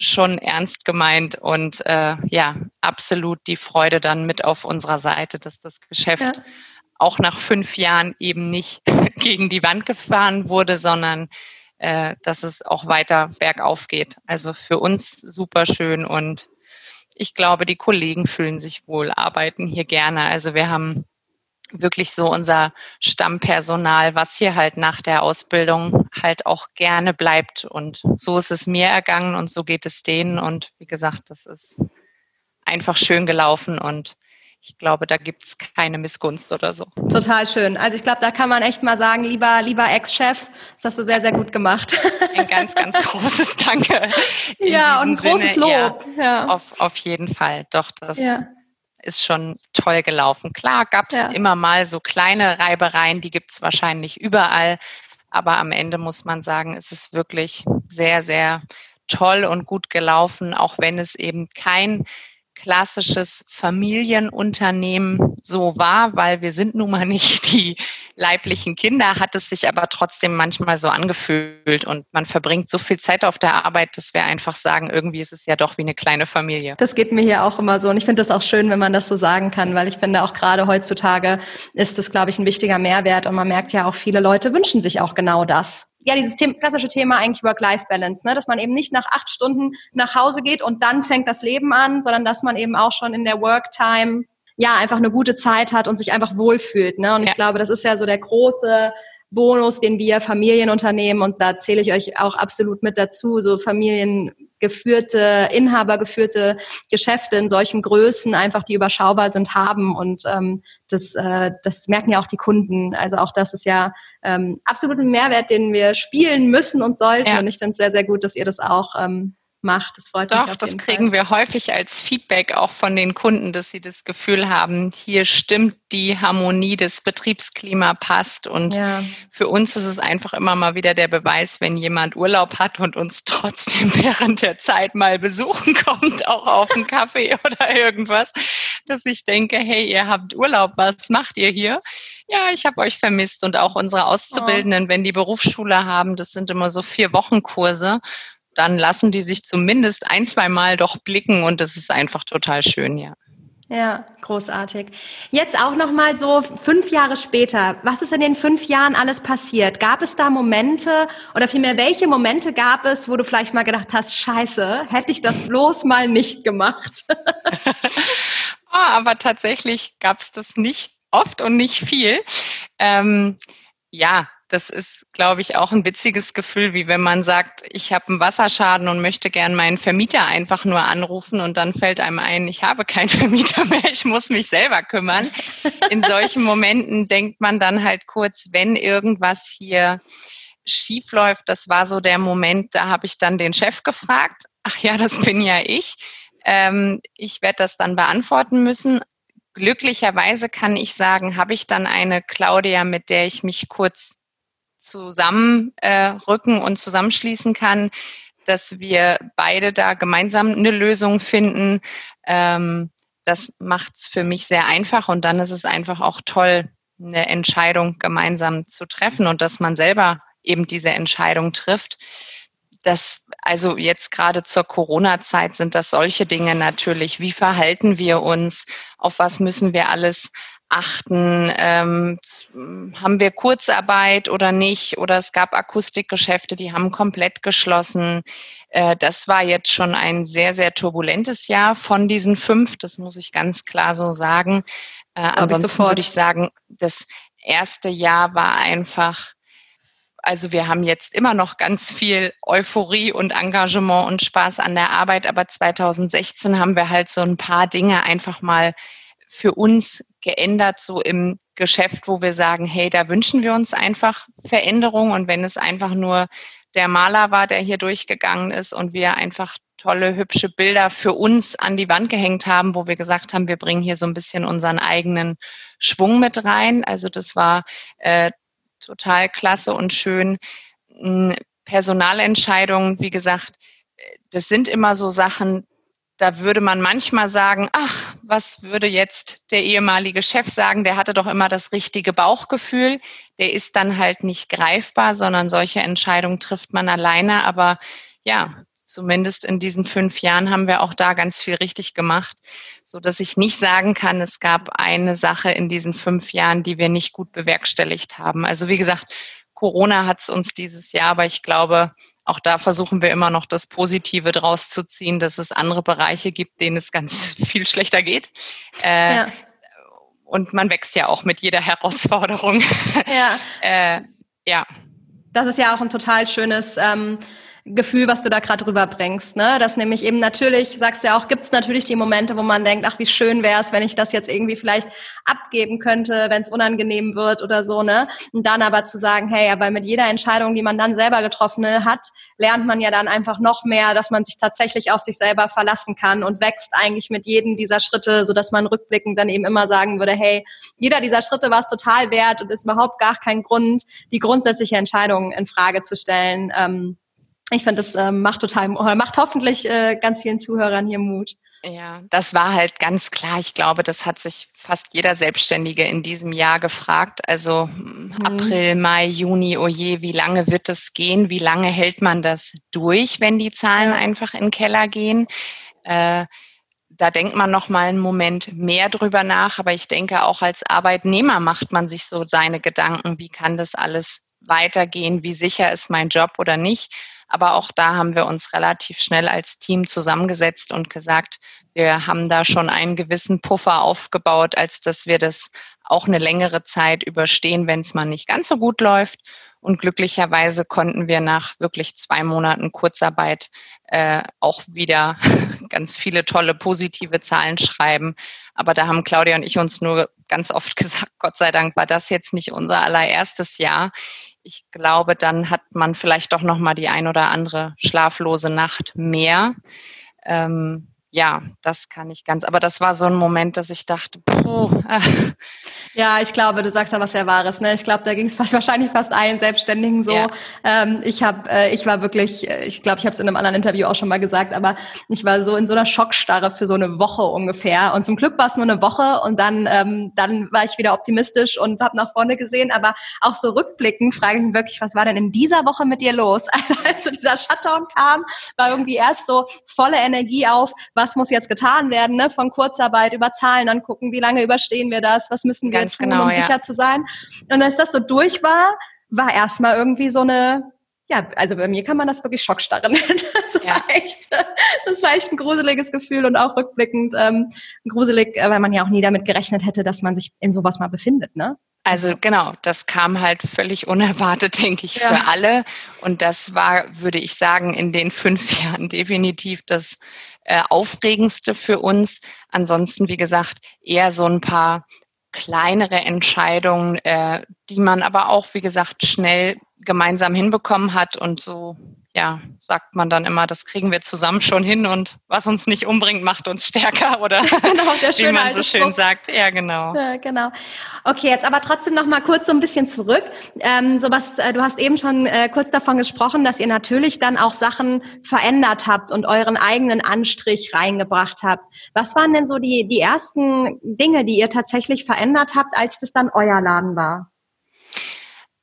schon ernst gemeint und äh, ja, absolut die Freude dann mit auf unserer Seite, dass das Geschäft ja. auch nach fünf Jahren eben nicht gegen die Wand gefahren wurde, sondern äh, dass es auch weiter bergauf geht. Also für uns super schön und ich glaube, die Kollegen fühlen sich wohl, arbeiten hier gerne. Also wir haben wirklich so unser Stammpersonal, was hier halt nach der Ausbildung halt auch gerne bleibt. Und so ist es mir ergangen und so geht es denen. Und wie gesagt, das ist einfach schön gelaufen und ich glaube, da gibt es keine Missgunst oder so. Total schön. Also ich glaube, da kann man echt mal sagen, lieber, lieber Ex-Chef, das hast du sehr, sehr gut gemacht. Ein ganz, ganz großes Danke. Ja, und ein großes Sinne, Lob. Ja, ja. Auf, auf jeden Fall. Doch, das ja ist schon toll gelaufen. Klar gab es ja. immer mal so kleine Reibereien, die gibt es wahrscheinlich überall. Aber am Ende muss man sagen, es ist wirklich sehr, sehr toll und gut gelaufen, auch wenn es eben kein klassisches Familienunternehmen so war, weil wir sind nun mal nicht die leiblichen Kinder, hat es sich aber trotzdem manchmal so angefühlt. Und man verbringt so viel Zeit auf der Arbeit, dass wir einfach sagen, irgendwie ist es ja doch wie eine kleine Familie. Das geht mir hier auch immer so. Und ich finde das auch schön, wenn man das so sagen kann, weil ich finde auch gerade heutzutage ist das, glaube ich, ein wichtiger Mehrwert. Und man merkt ja auch, viele Leute wünschen sich auch genau das ja, dieses Thema, klassische Thema eigentlich Work-Life-Balance, ne? dass man eben nicht nach acht Stunden nach Hause geht und dann fängt das Leben an, sondern dass man eben auch schon in der Work-Time ja einfach eine gute Zeit hat und sich einfach wohlfühlt. Ne? Und ja. ich glaube, das ist ja so der große Bonus, den wir Familienunternehmen, und da zähle ich euch auch absolut mit dazu, so familiengeführte, inhabergeführte Geschäfte in solchen Größen, einfach die überschaubar sind, haben. Und ähm, das, äh, das merken ja auch die Kunden. Also auch das ist ja ähm, absolut ein Mehrwert, den wir spielen müssen und sollten. Ja. Und ich finde es sehr, sehr gut, dass ihr das auch ähm, macht. Das freut Doch, mich. Doch, das kriegen Fall. wir häufig als Feedback auch von den Kunden, dass sie das Gefühl haben, hier stimmt die Harmonie, das Betriebsklima passt. Und ja. für uns ist es einfach immer mal wieder der Beweis, wenn jemand Urlaub hat und uns trotzdem während der Zeit mal besuchen kommt, auch auf einen Kaffee oder irgendwas, dass ich denke, hey, ihr habt Urlaub, was macht ihr hier? Ja, ich habe euch vermisst und auch unsere Auszubildenden, oh. wenn die Berufsschule haben, das sind immer so vier Wochenkurse dann lassen die sich zumindest ein, zwei Mal doch blicken und das ist einfach total schön, ja. Ja, großartig. Jetzt auch noch mal so fünf Jahre später. Was ist in den fünf Jahren alles passiert? Gab es da Momente oder vielmehr welche Momente gab es, wo du vielleicht mal gedacht hast, Scheiße, hätte ich das bloß mal nicht gemacht? ah, aber tatsächlich gab es das nicht oft und nicht viel. Ähm, ja, das ist, glaube ich, auch ein witziges Gefühl, wie wenn man sagt, ich habe einen Wasserschaden und möchte gern meinen Vermieter einfach nur anrufen und dann fällt einem ein, ich habe keinen Vermieter mehr, ich muss mich selber kümmern. In solchen Momenten denkt man dann halt kurz, wenn irgendwas hier schief läuft, das war so der Moment, da habe ich dann den Chef gefragt. Ach ja, das bin ja ich. Ähm, ich werde das dann beantworten müssen. Glücklicherweise kann ich sagen, habe ich dann eine Claudia, mit der ich mich kurz zusammenrücken äh, und zusammenschließen kann, dass wir beide da gemeinsam eine Lösung finden. Ähm, das macht es für mich sehr einfach und dann ist es einfach auch toll, eine Entscheidung gemeinsam zu treffen und dass man selber eben diese Entscheidung trifft. Das, also jetzt gerade zur Corona-Zeit sind das solche Dinge natürlich. Wie verhalten wir uns? Auf was müssen wir alles achten, ähm, haben wir Kurzarbeit oder nicht, oder es gab Akustikgeschäfte, die haben komplett geschlossen. Äh, das war jetzt schon ein sehr, sehr turbulentes Jahr von diesen fünf, das muss ich ganz klar so sagen. Äh, ansonsten würde ich sagen, das erste Jahr war einfach also wir haben jetzt immer noch ganz viel Euphorie und Engagement und Spaß an der Arbeit, aber 2016 haben wir halt so ein paar Dinge einfach mal für uns geändert, so im Geschäft, wo wir sagen, hey, da wünschen wir uns einfach Veränderung und wenn es einfach nur der Maler war, der hier durchgegangen ist und wir einfach tolle, hübsche Bilder für uns an die Wand gehängt haben, wo wir gesagt haben, wir bringen hier so ein bisschen unseren eigenen Schwung mit rein. Also das war äh, total klasse und schön. Personalentscheidungen, wie gesagt, das sind immer so Sachen, da würde man manchmal sagen, ach, was würde jetzt der ehemalige Chef sagen? Der hatte doch immer das richtige Bauchgefühl. Der ist dann halt nicht greifbar, sondern solche Entscheidungen trifft man alleine. Aber ja, zumindest in diesen fünf Jahren haben wir auch da ganz viel richtig gemacht, so dass ich nicht sagen kann, es gab eine Sache in diesen fünf Jahren, die wir nicht gut bewerkstelligt haben. Also wie gesagt, Corona hat es uns dieses Jahr, aber ich glaube, auch da versuchen wir immer noch das Positive draus zu ziehen, dass es andere Bereiche gibt, denen es ganz viel schlechter geht. Äh, ja. Und man wächst ja auch mit jeder Herausforderung. Ja. äh, ja. Das ist ja auch ein total schönes ähm, Gefühl, was du da gerade rüberbringst. Ne? Das nämlich eben natürlich, sagst du ja auch, gibt es natürlich die Momente, wo man denkt, ach, wie schön wäre es, wenn ich das jetzt irgendwie vielleicht abgeben könnte, wenn es unangenehm wird oder so. ne? Und dann aber zu sagen, hey, aber mit jeder Entscheidung, die man dann selber getroffen hat, lernt man ja dann einfach noch mehr, dass man sich tatsächlich auf sich selber verlassen kann und wächst eigentlich mit jedem dieser Schritte, so dass man rückblickend dann eben immer sagen würde, hey, jeder dieser Schritte war es total wert und ist überhaupt gar kein Grund, die grundsätzliche Entscheidung in Frage zu stellen. Ähm, ich finde, das äh, macht total, macht hoffentlich äh, ganz vielen Zuhörern hier Mut. Ja, das war halt ganz klar. Ich glaube, das hat sich fast jeder Selbstständige in diesem Jahr gefragt. Also hm, mhm. April, Mai, Juni, oh je, wie lange wird das gehen? Wie lange hält man das durch, wenn die Zahlen einfach in den Keller gehen? Äh, da denkt man noch mal einen Moment mehr drüber nach. Aber ich denke, auch als Arbeitnehmer macht man sich so seine Gedanken. Wie kann das alles weitergehen? Wie sicher ist mein Job oder nicht? Aber auch da haben wir uns relativ schnell als Team zusammengesetzt und gesagt, wir haben da schon einen gewissen Puffer aufgebaut, als dass wir das auch eine längere Zeit überstehen, wenn es mal nicht ganz so gut läuft. Und glücklicherweise konnten wir nach wirklich zwei Monaten Kurzarbeit äh, auch wieder ganz viele tolle positive Zahlen schreiben. Aber da haben Claudia und ich uns nur ganz oft gesagt, Gott sei Dank war das jetzt nicht unser allererstes Jahr ich glaube, dann hat man vielleicht doch noch mal die ein oder andere schlaflose Nacht mehr. Ähm, ja, das kann ich ganz. Aber das war so ein Moment, dass ich dachte, puh. Ach. Ja, ich glaube, du sagst ja was sehr Wahres. Ne? Ich glaube, da ging es fast wahrscheinlich fast allen Selbstständigen so. Ja. Ähm, ich habe, äh, ich war wirklich, äh, ich glaube, ich habe es in einem anderen Interview auch schon mal gesagt, aber ich war so in so einer Schockstarre für so eine Woche ungefähr. Und zum Glück war es nur eine Woche und dann, ähm, dann war ich wieder optimistisch und habe nach vorne gesehen. Aber auch so rückblickend frage ich mich wirklich, was war denn in dieser Woche mit dir los? Also als so dieser Shutdown kam, war irgendwie erst so volle Energie auf was muss jetzt getan werden, ne? von Kurzarbeit über Zahlen angucken, wie lange überstehen wir das, was müssen wir Ganz tun, genau, um ja. sicher zu sein. Und als das so durch war, war erstmal irgendwie so eine ja, also bei mir kann man das wirklich Schockstarre nennen. Das, ja. war echt, das war echt ein gruseliges Gefühl und auch rückblickend ähm, gruselig, äh, weil man ja auch nie damit gerechnet hätte, dass man sich in sowas mal befindet, ne? Also genau, das kam halt völlig unerwartet, denke ich, ja. für alle. Und das war, würde ich sagen, in den fünf Jahren definitiv das äh, Aufregendste für uns. Ansonsten, wie gesagt, eher so ein paar kleinere Entscheidungen, äh, die man aber auch, wie gesagt, schnell gemeinsam hinbekommen hat und so ja, sagt man dann immer, das kriegen wir zusammen schon hin und was uns nicht umbringt, macht uns stärker oder genau, der wie man so schön Spruch. sagt. Ja, genau. Ja, genau. Okay, jetzt aber trotzdem noch mal kurz so ein bisschen zurück. Ähm, so was, äh, du hast eben schon äh, kurz davon gesprochen, dass ihr natürlich dann auch Sachen verändert habt und euren eigenen Anstrich reingebracht habt. Was waren denn so die, die ersten Dinge, die ihr tatsächlich verändert habt, als das dann euer Laden war?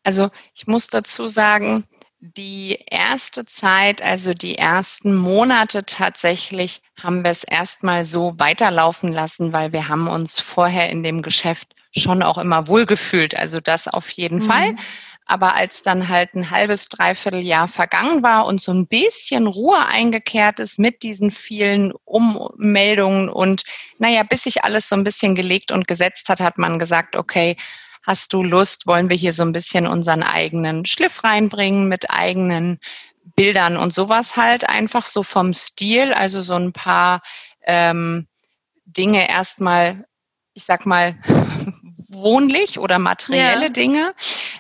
Also ich muss dazu sagen, die erste Zeit, also die ersten Monate tatsächlich, haben wir es erstmal so weiterlaufen lassen, weil wir haben uns vorher in dem Geschäft schon auch immer wohlgefühlt. Also das auf jeden mhm. Fall. Aber als dann halt ein halbes, dreiviertel Jahr vergangen war und so ein bisschen Ruhe eingekehrt ist mit diesen vielen Ummeldungen und naja, bis sich alles so ein bisschen gelegt und gesetzt hat, hat man gesagt, okay, hast du Lust, wollen wir hier so ein bisschen unseren eigenen Schliff reinbringen mit eigenen Bildern und sowas halt einfach so vom Stil, also so ein paar ähm, Dinge erstmal, ich sag mal, wohnlich oder materielle ja. Dinge.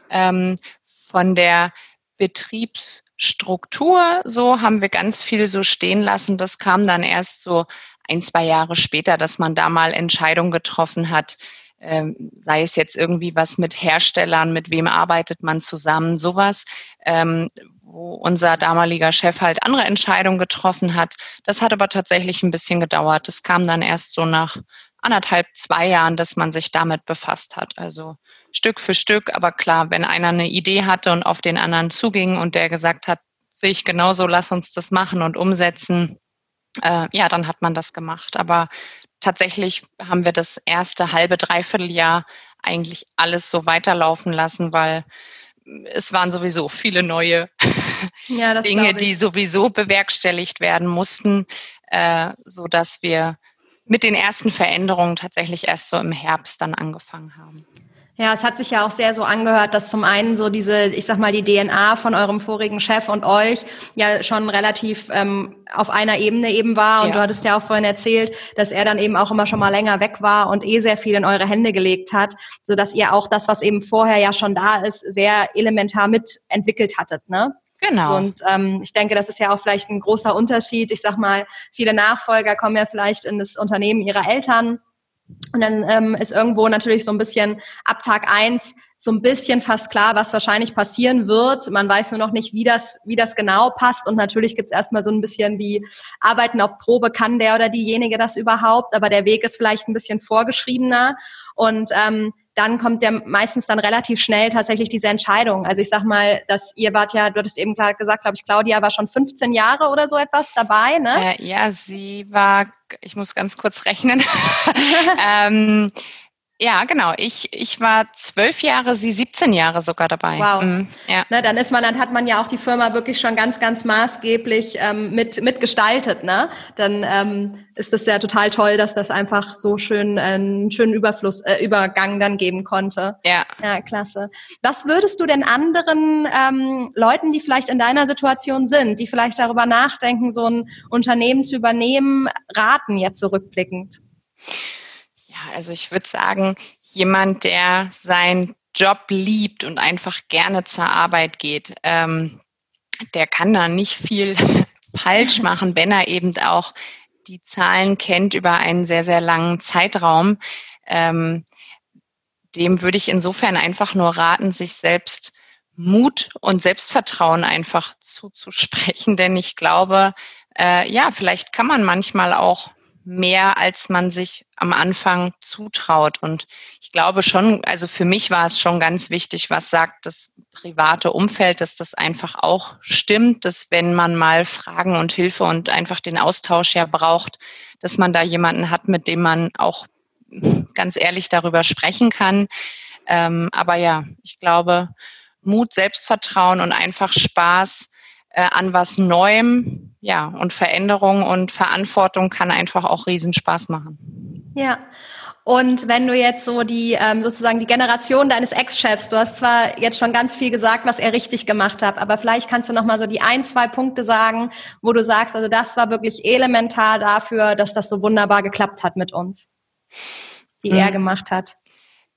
Ähm, von der Betriebsstruktur so haben wir ganz viel so stehen lassen. Das kam dann erst so ein, zwei Jahre später, dass man da mal Entscheidungen getroffen hat, ähm, sei es jetzt irgendwie was mit Herstellern, mit wem arbeitet man zusammen, sowas, ähm, wo unser damaliger Chef halt andere Entscheidungen getroffen hat. Das hat aber tatsächlich ein bisschen gedauert. Das kam dann erst so nach anderthalb, zwei Jahren, dass man sich damit befasst hat. Also Stück für Stück, aber klar, wenn einer eine Idee hatte und auf den anderen zuging und der gesagt hat, sehe ich genauso, lass uns das machen und umsetzen, äh, ja, dann hat man das gemacht. Aber tatsächlich haben wir das erste halbe, dreiviertel Jahr eigentlich alles so weiterlaufen lassen, weil es waren sowieso viele neue ja, Dinge, die sowieso bewerkstelligt werden mussten, äh, so dass wir mit den ersten Veränderungen tatsächlich erst so im Herbst dann angefangen haben. Ja, es hat sich ja auch sehr so angehört, dass zum einen so diese, ich sag mal, die DNA von eurem vorigen Chef und euch ja schon relativ ähm, auf einer Ebene eben war. Und ja. du hattest ja auch vorhin erzählt, dass er dann eben auch immer schon mal länger weg war und eh sehr viel in eure Hände gelegt hat, so dass ihr auch das, was eben vorher ja schon da ist, sehr elementar mitentwickelt hattet, ne? Genau. Und ähm, ich denke, das ist ja auch vielleicht ein großer Unterschied. Ich sag mal, viele Nachfolger kommen ja vielleicht in das Unternehmen ihrer Eltern und dann ähm, ist irgendwo natürlich so ein bisschen ab Tag eins so ein bisschen fast klar, was wahrscheinlich passieren wird. Man weiß nur noch nicht, wie das, wie das genau passt. Und natürlich gibt's erstmal so ein bisschen wie Arbeiten auf Probe, kann der oder diejenige das überhaupt? Aber der Weg ist vielleicht ein bisschen vorgeschriebener. Und ähm, dann kommt ja meistens dann relativ schnell tatsächlich diese Entscheidung. Also ich sag mal, dass ihr wart ja, du hattest eben gesagt, glaube ich, Claudia war schon 15 Jahre oder so etwas dabei, ne? Äh, ja, sie war, ich muss ganz kurz rechnen. ähm, ja, genau. Ich, ich war zwölf Jahre, sie 17 Jahre sogar dabei. Wow. Mhm, ja. Ne, dann ist man, dann hat man ja auch die Firma wirklich schon ganz, ganz maßgeblich ähm, mit mitgestaltet. Ne? Dann ähm, ist das ja total toll, dass das einfach so schön äh, einen schönen Überfluss, äh, Übergang dann geben konnte. Ja. Ja, klasse. Was würdest du denn anderen ähm, Leuten, die vielleicht in deiner Situation sind, die vielleicht darüber nachdenken, so ein Unternehmen zu übernehmen, raten jetzt zurückblickend? Also ich würde sagen, jemand, der seinen Job liebt und einfach gerne zur Arbeit geht, ähm, der kann da nicht viel falsch machen, wenn er eben auch die Zahlen kennt über einen sehr, sehr langen Zeitraum. Ähm, dem würde ich insofern einfach nur raten, sich selbst Mut und Selbstvertrauen einfach zuzusprechen, denn ich glaube, äh, ja, vielleicht kann man manchmal auch mehr, als man sich am Anfang zutraut. Und ich glaube schon, also für mich war es schon ganz wichtig, was sagt das private Umfeld, dass das einfach auch stimmt, dass wenn man mal Fragen und Hilfe und einfach den Austausch ja braucht, dass man da jemanden hat, mit dem man auch ganz ehrlich darüber sprechen kann. Ähm, aber ja, ich glaube, Mut, Selbstvertrauen und einfach Spaß äh, an was Neuem, ja, und Veränderung und Verantwortung kann einfach auch Riesenspaß machen. Ja. Und wenn du jetzt so die ähm, sozusagen die Generation deines Ex-Chefs, du hast zwar jetzt schon ganz viel gesagt, was er richtig gemacht hat, aber vielleicht kannst du noch mal so die ein, zwei Punkte sagen, wo du sagst, also das war wirklich elementar dafür, dass das so wunderbar geklappt hat mit uns, wie mhm. er gemacht hat.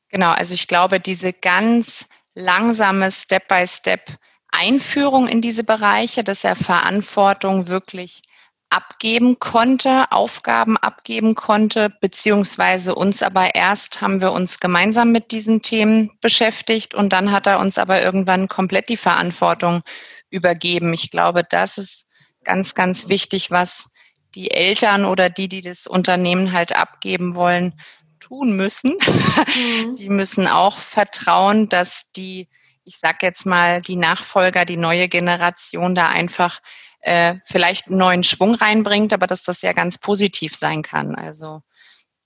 Genau, also ich glaube, diese ganz langsame Step-by-Step Step Einführung in diese Bereiche, dass er Verantwortung wirklich abgeben konnte, Aufgaben abgeben konnte, beziehungsweise uns aber erst haben wir uns gemeinsam mit diesen Themen beschäftigt und dann hat er uns aber irgendwann komplett die Verantwortung übergeben. Ich glaube, das ist ganz, ganz wichtig, was die Eltern oder die, die das Unternehmen halt abgeben wollen, tun müssen. Mhm. Die müssen auch vertrauen, dass die ich sage jetzt mal, die Nachfolger, die neue Generation da einfach äh, vielleicht einen neuen Schwung reinbringt, aber dass das ja ganz positiv sein kann. Also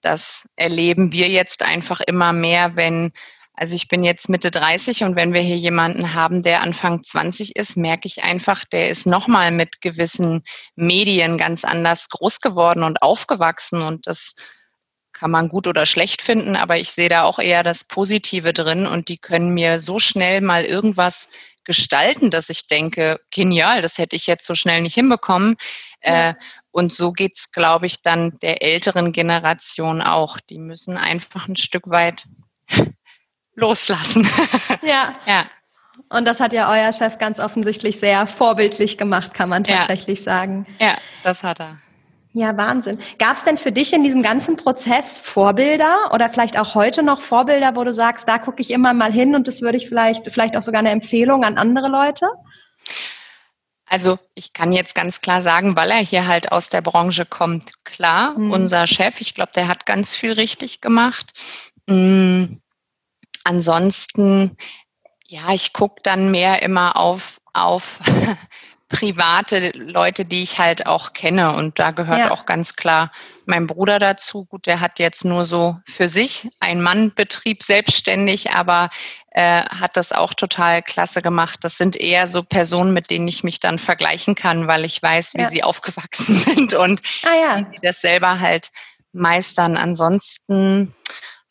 das erleben wir jetzt einfach immer mehr, wenn, also ich bin jetzt Mitte 30 und wenn wir hier jemanden haben, der Anfang 20 ist, merke ich einfach, der ist nochmal mit gewissen Medien ganz anders groß geworden und aufgewachsen und das kann man gut oder schlecht finden, aber ich sehe da auch eher das Positive drin und die können mir so schnell mal irgendwas gestalten, dass ich denke, genial, das hätte ich jetzt so schnell nicht hinbekommen. Ja. Äh, und so geht's, glaube ich, dann der älteren Generation auch. Die müssen einfach ein Stück weit loslassen. Ja. ja. Und das hat ja euer Chef ganz offensichtlich sehr vorbildlich gemacht, kann man tatsächlich ja. sagen. Ja, das hat er. Ja, Wahnsinn. Gab es denn für dich in diesem ganzen Prozess Vorbilder oder vielleicht auch heute noch Vorbilder, wo du sagst, da gucke ich immer mal hin und das würde ich vielleicht, vielleicht auch sogar eine Empfehlung an andere Leute? Also ich kann jetzt ganz klar sagen, weil er hier halt aus der Branche kommt, klar, mhm. unser Chef, ich glaube, der hat ganz viel richtig gemacht. Mhm. Ansonsten, ja, ich gucke dann mehr immer auf, auf private Leute, die ich halt auch kenne. Und da gehört ja. auch ganz klar mein Bruder dazu. Gut, der hat jetzt nur so für sich ein Mannbetrieb selbstständig, aber äh, hat das auch total klasse gemacht. Das sind eher so Personen, mit denen ich mich dann vergleichen kann, weil ich weiß, wie ja. sie aufgewachsen sind und ah, ja. wie sie das selber halt meistern. Ansonsten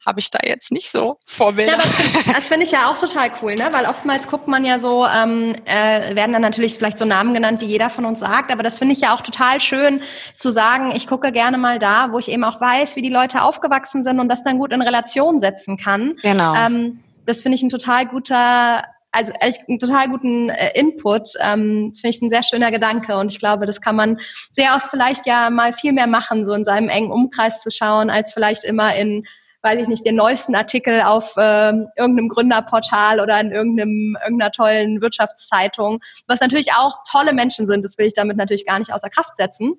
habe ich da jetzt nicht so Vorbilder. Ja, das finde find ich ja auch total cool, ne? weil oftmals guckt man ja so, ähm, äh, werden dann natürlich vielleicht so Namen genannt, die jeder von uns sagt, aber das finde ich ja auch total schön zu sagen, ich gucke gerne mal da, wo ich eben auch weiß, wie die Leute aufgewachsen sind und das dann gut in Relation setzen kann. Genau. Ähm, das finde ich ein total guter also echt einen total guten äh, Input. Ähm, das finde ich ein sehr schöner Gedanke und ich glaube, das kann man sehr oft vielleicht ja mal viel mehr machen, so in seinem engen Umkreis zu schauen, als vielleicht immer in weiß ich nicht, den neuesten Artikel auf äh, irgendeinem Gründerportal oder in irgendeinem, irgendeiner tollen Wirtschaftszeitung, was natürlich auch tolle Menschen sind, das will ich damit natürlich gar nicht außer Kraft setzen.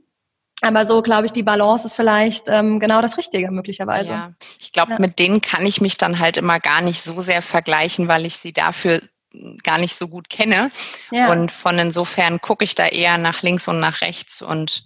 Aber so, glaube ich, die Balance ist vielleicht ähm, genau das Richtige möglicherweise. Ja, ich glaube, ja. mit denen kann ich mich dann halt immer gar nicht so sehr vergleichen, weil ich sie dafür gar nicht so gut kenne. Ja. Und von insofern gucke ich da eher nach links und nach rechts und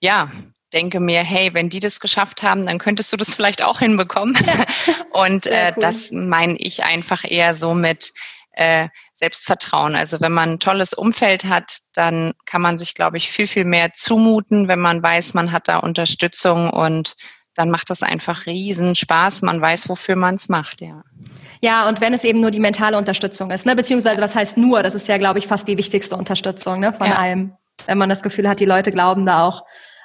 ja, denke mir, hey, wenn die das geschafft haben, dann könntest du das vielleicht auch hinbekommen. Und äh, cool. das meine ich einfach eher so mit äh, Selbstvertrauen. Also wenn man ein tolles Umfeld hat, dann kann man sich, glaube ich, viel, viel mehr zumuten, wenn man weiß, man hat da Unterstützung und dann macht das einfach riesen Spaß. Man weiß, wofür man es macht, ja. Ja, und wenn es eben nur die mentale Unterstützung ist, ne? beziehungsweise was heißt nur, das ist ja, glaube ich, fast die wichtigste Unterstützung ne? von ja. allem. Wenn man das Gefühl hat, die Leute glauben da auch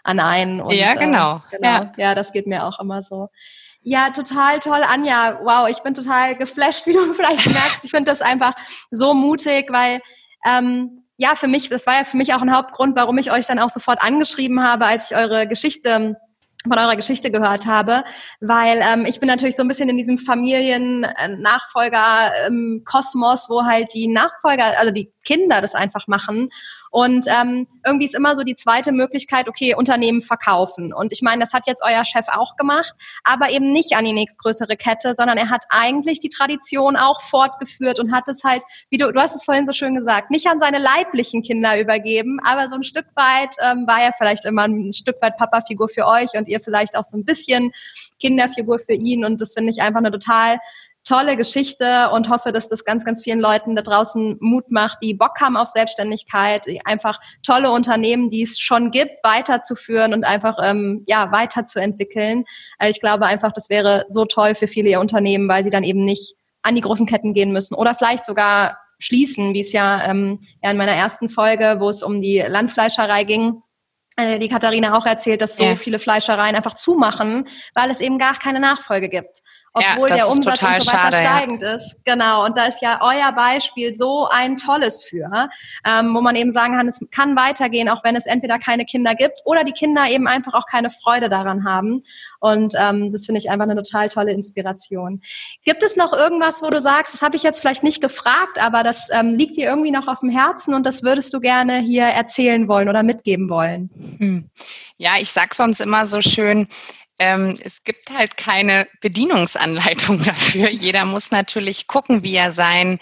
an einen. Und, ja, genau. Äh, genau. Ja. ja, das geht mir auch immer so. Ja, total toll, Anja. Wow, ich bin total geflasht, wie du vielleicht merkst. Ich finde das einfach so mutig, weil ähm, ja, für mich, das war ja für mich auch ein Hauptgrund, warum ich euch dann auch sofort angeschrieben habe, als ich eure Geschichte von eurer Geschichte gehört habe, weil ähm, ich bin natürlich so ein bisschen in diesem Familien-Nachfolger-Kosmos, ähm, wo halt die Nachfolger, also die Kinder das einfach machen und ähm, irgendwie ist immer so die zweite Möglichkeit, okay, Unternehmen verkaufen. Und ich meine, das hat jetzt euer Chef auch gemacht, aber eben nicht an die nächstgrößere Kette, sondern er hat eigentlich die Tradition auch fortgeführt und hat es halt, wie du, du hast es vorhin so schön gesagt, nicht an seine leiblichen Kinder übergeben, aber so ein Stück weit ähm, war er vielleicht immer ein Stück weit Papa-Figur für euch und ihr vielleicht auch so ein bisschen Kinderfigur für ihn. Und das finde ich einfach eine total tolle Geschichte und hoffe, dass das ganz, ganz vielen Leuten da draußen Mut macht, die Bock haben auf Selbstständigkeit, einfach tolle Unternehmen, die es schon gibt, weiterzuführen und einfach ähm, ja weiterzuentwickeln. Also ich glaube einfach, das wäre so toll für viele Unternehmen, weil sie dann eben nicht an die großen Ketten gehen müssen oder vielleicht sogar schließen, wie es ja, ähm, ja in meiner ersten Folge, wo es um die Landfleischerei ging, äh, die Katharina auch erzählt, dass so ja. viele Fleischereien einfach zumachen, weil es eben gar keine Nachfolge gibt obwohl ja, der Umsatz und so weiter schade, steigend ja. ist. Genau. Und da ist ja euer Beispiel so ein tolles für, ähm, wo man eben sagen kann, es kann weitergehen, auch wenn es entweder keine Kinder gibt oder die Kinder eben einfach auch keine Freude daran haben. Und ähm, das finde ich einfach eine total tolle Inspiration. Gibt es noch irgendwas, wo du sagst, das habe ich jetzt vielleicht nicht gefragt, aber das ähm, liegt dir irgendwie noch auf dem Herzen und das würdest du gerne hier erzählen wollen oder mitgeben wollen? Hm. Ja, ich sag sonst immer so schön, ähm, es gibt halt keine Bedienungsanleitung dafür. Jeder muss natürlich gucken, wie er sein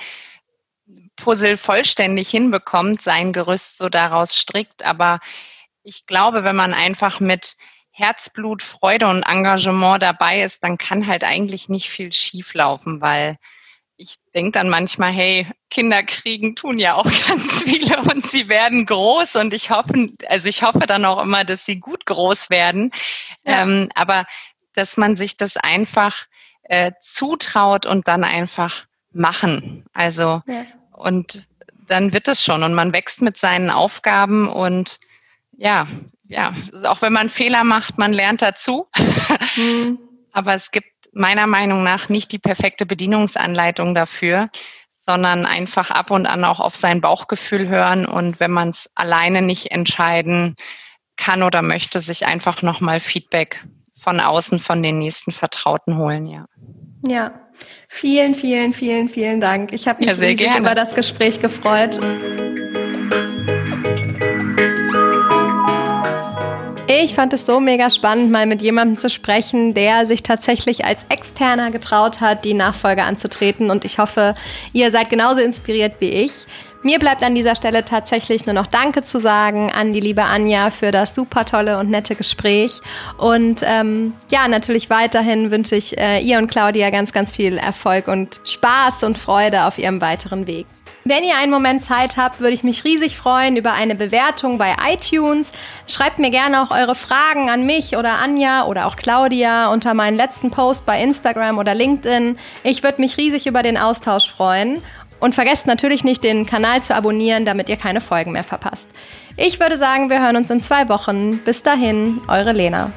Puzzle vollständig hinbekommt, sein Gerüst so daraus strickt. Aber ich glaube, wenn man einfach mit Herzblut, Freude und Engagement dabei ist, dann kann halt eigentlich nicht viel schieflaufen, weil ich denke dann manchmal, hey, Kinder kriegen tun ja auch ganz viele und sie werden groß und ich hoffe, also ich hoffe dann auch immer, dass sie gut groß werden. Ja. Ähm, aber dass man sich das einfach äh, zutraut und dann einfach machen. Also ja. und dann wird es schon und man wächst mit seinen Aufgaben und ja, ja, auch wenn man Fehler macht, man lernt dazu. Mhm. Aber es gibt meiner Meinung nach nicht die perfekte Bedienungsanleitung dafür, sondern einfach ab und an auch auf sein Bauchgefühl hören und wenn man es alleine nicht entscheiden kann oder möchte, sich einfach nochmal Feedback von außen, von den nächsten Vertrauten holen, ja. Ja, vielen, vielen, vielen, vielen Dank. Ich habe mich ja, sehr gerne. über das Gespräch gefreut. Ich fand es so mega spannend, mal mit jemandem zu sprechen, der sich tatsächlich als Externer getraut hat, die Nachfolge anzutreten. Und ich hoffe, ihr seid genauso inspiriert wie ich. Mir bleibt an dieser Stelle tatsächlich nur noch Danke zu sagen an die liebe Anja für das super tolle und nette Gespräch. Und ähm, ja, natürlich weiterhin wünsche ich äh, ihr und Claudia ganz, ganz viel Erfolg und Spaß und Freude auf ihrem weiteren Weg. Wenn ihr einen Moment Zeit habt, würde ich mich riesig freuen über eine Bewertung bei iTunes. Schreibt mir gerne auch eure Fragen an mich oder Anja oder auch Claudia unter meinen letzten Post bei Instagram oder LinkedIn. Ich würde mich riesig über den Austausch freuen. Und vergesst natürlich nicht, den Kanal zu abonnieren, damit ihr keine Folgen mehr verpasst. Ich würde sagen, wir hören uns in zwei Wochen. Bis dahin, eure Lena.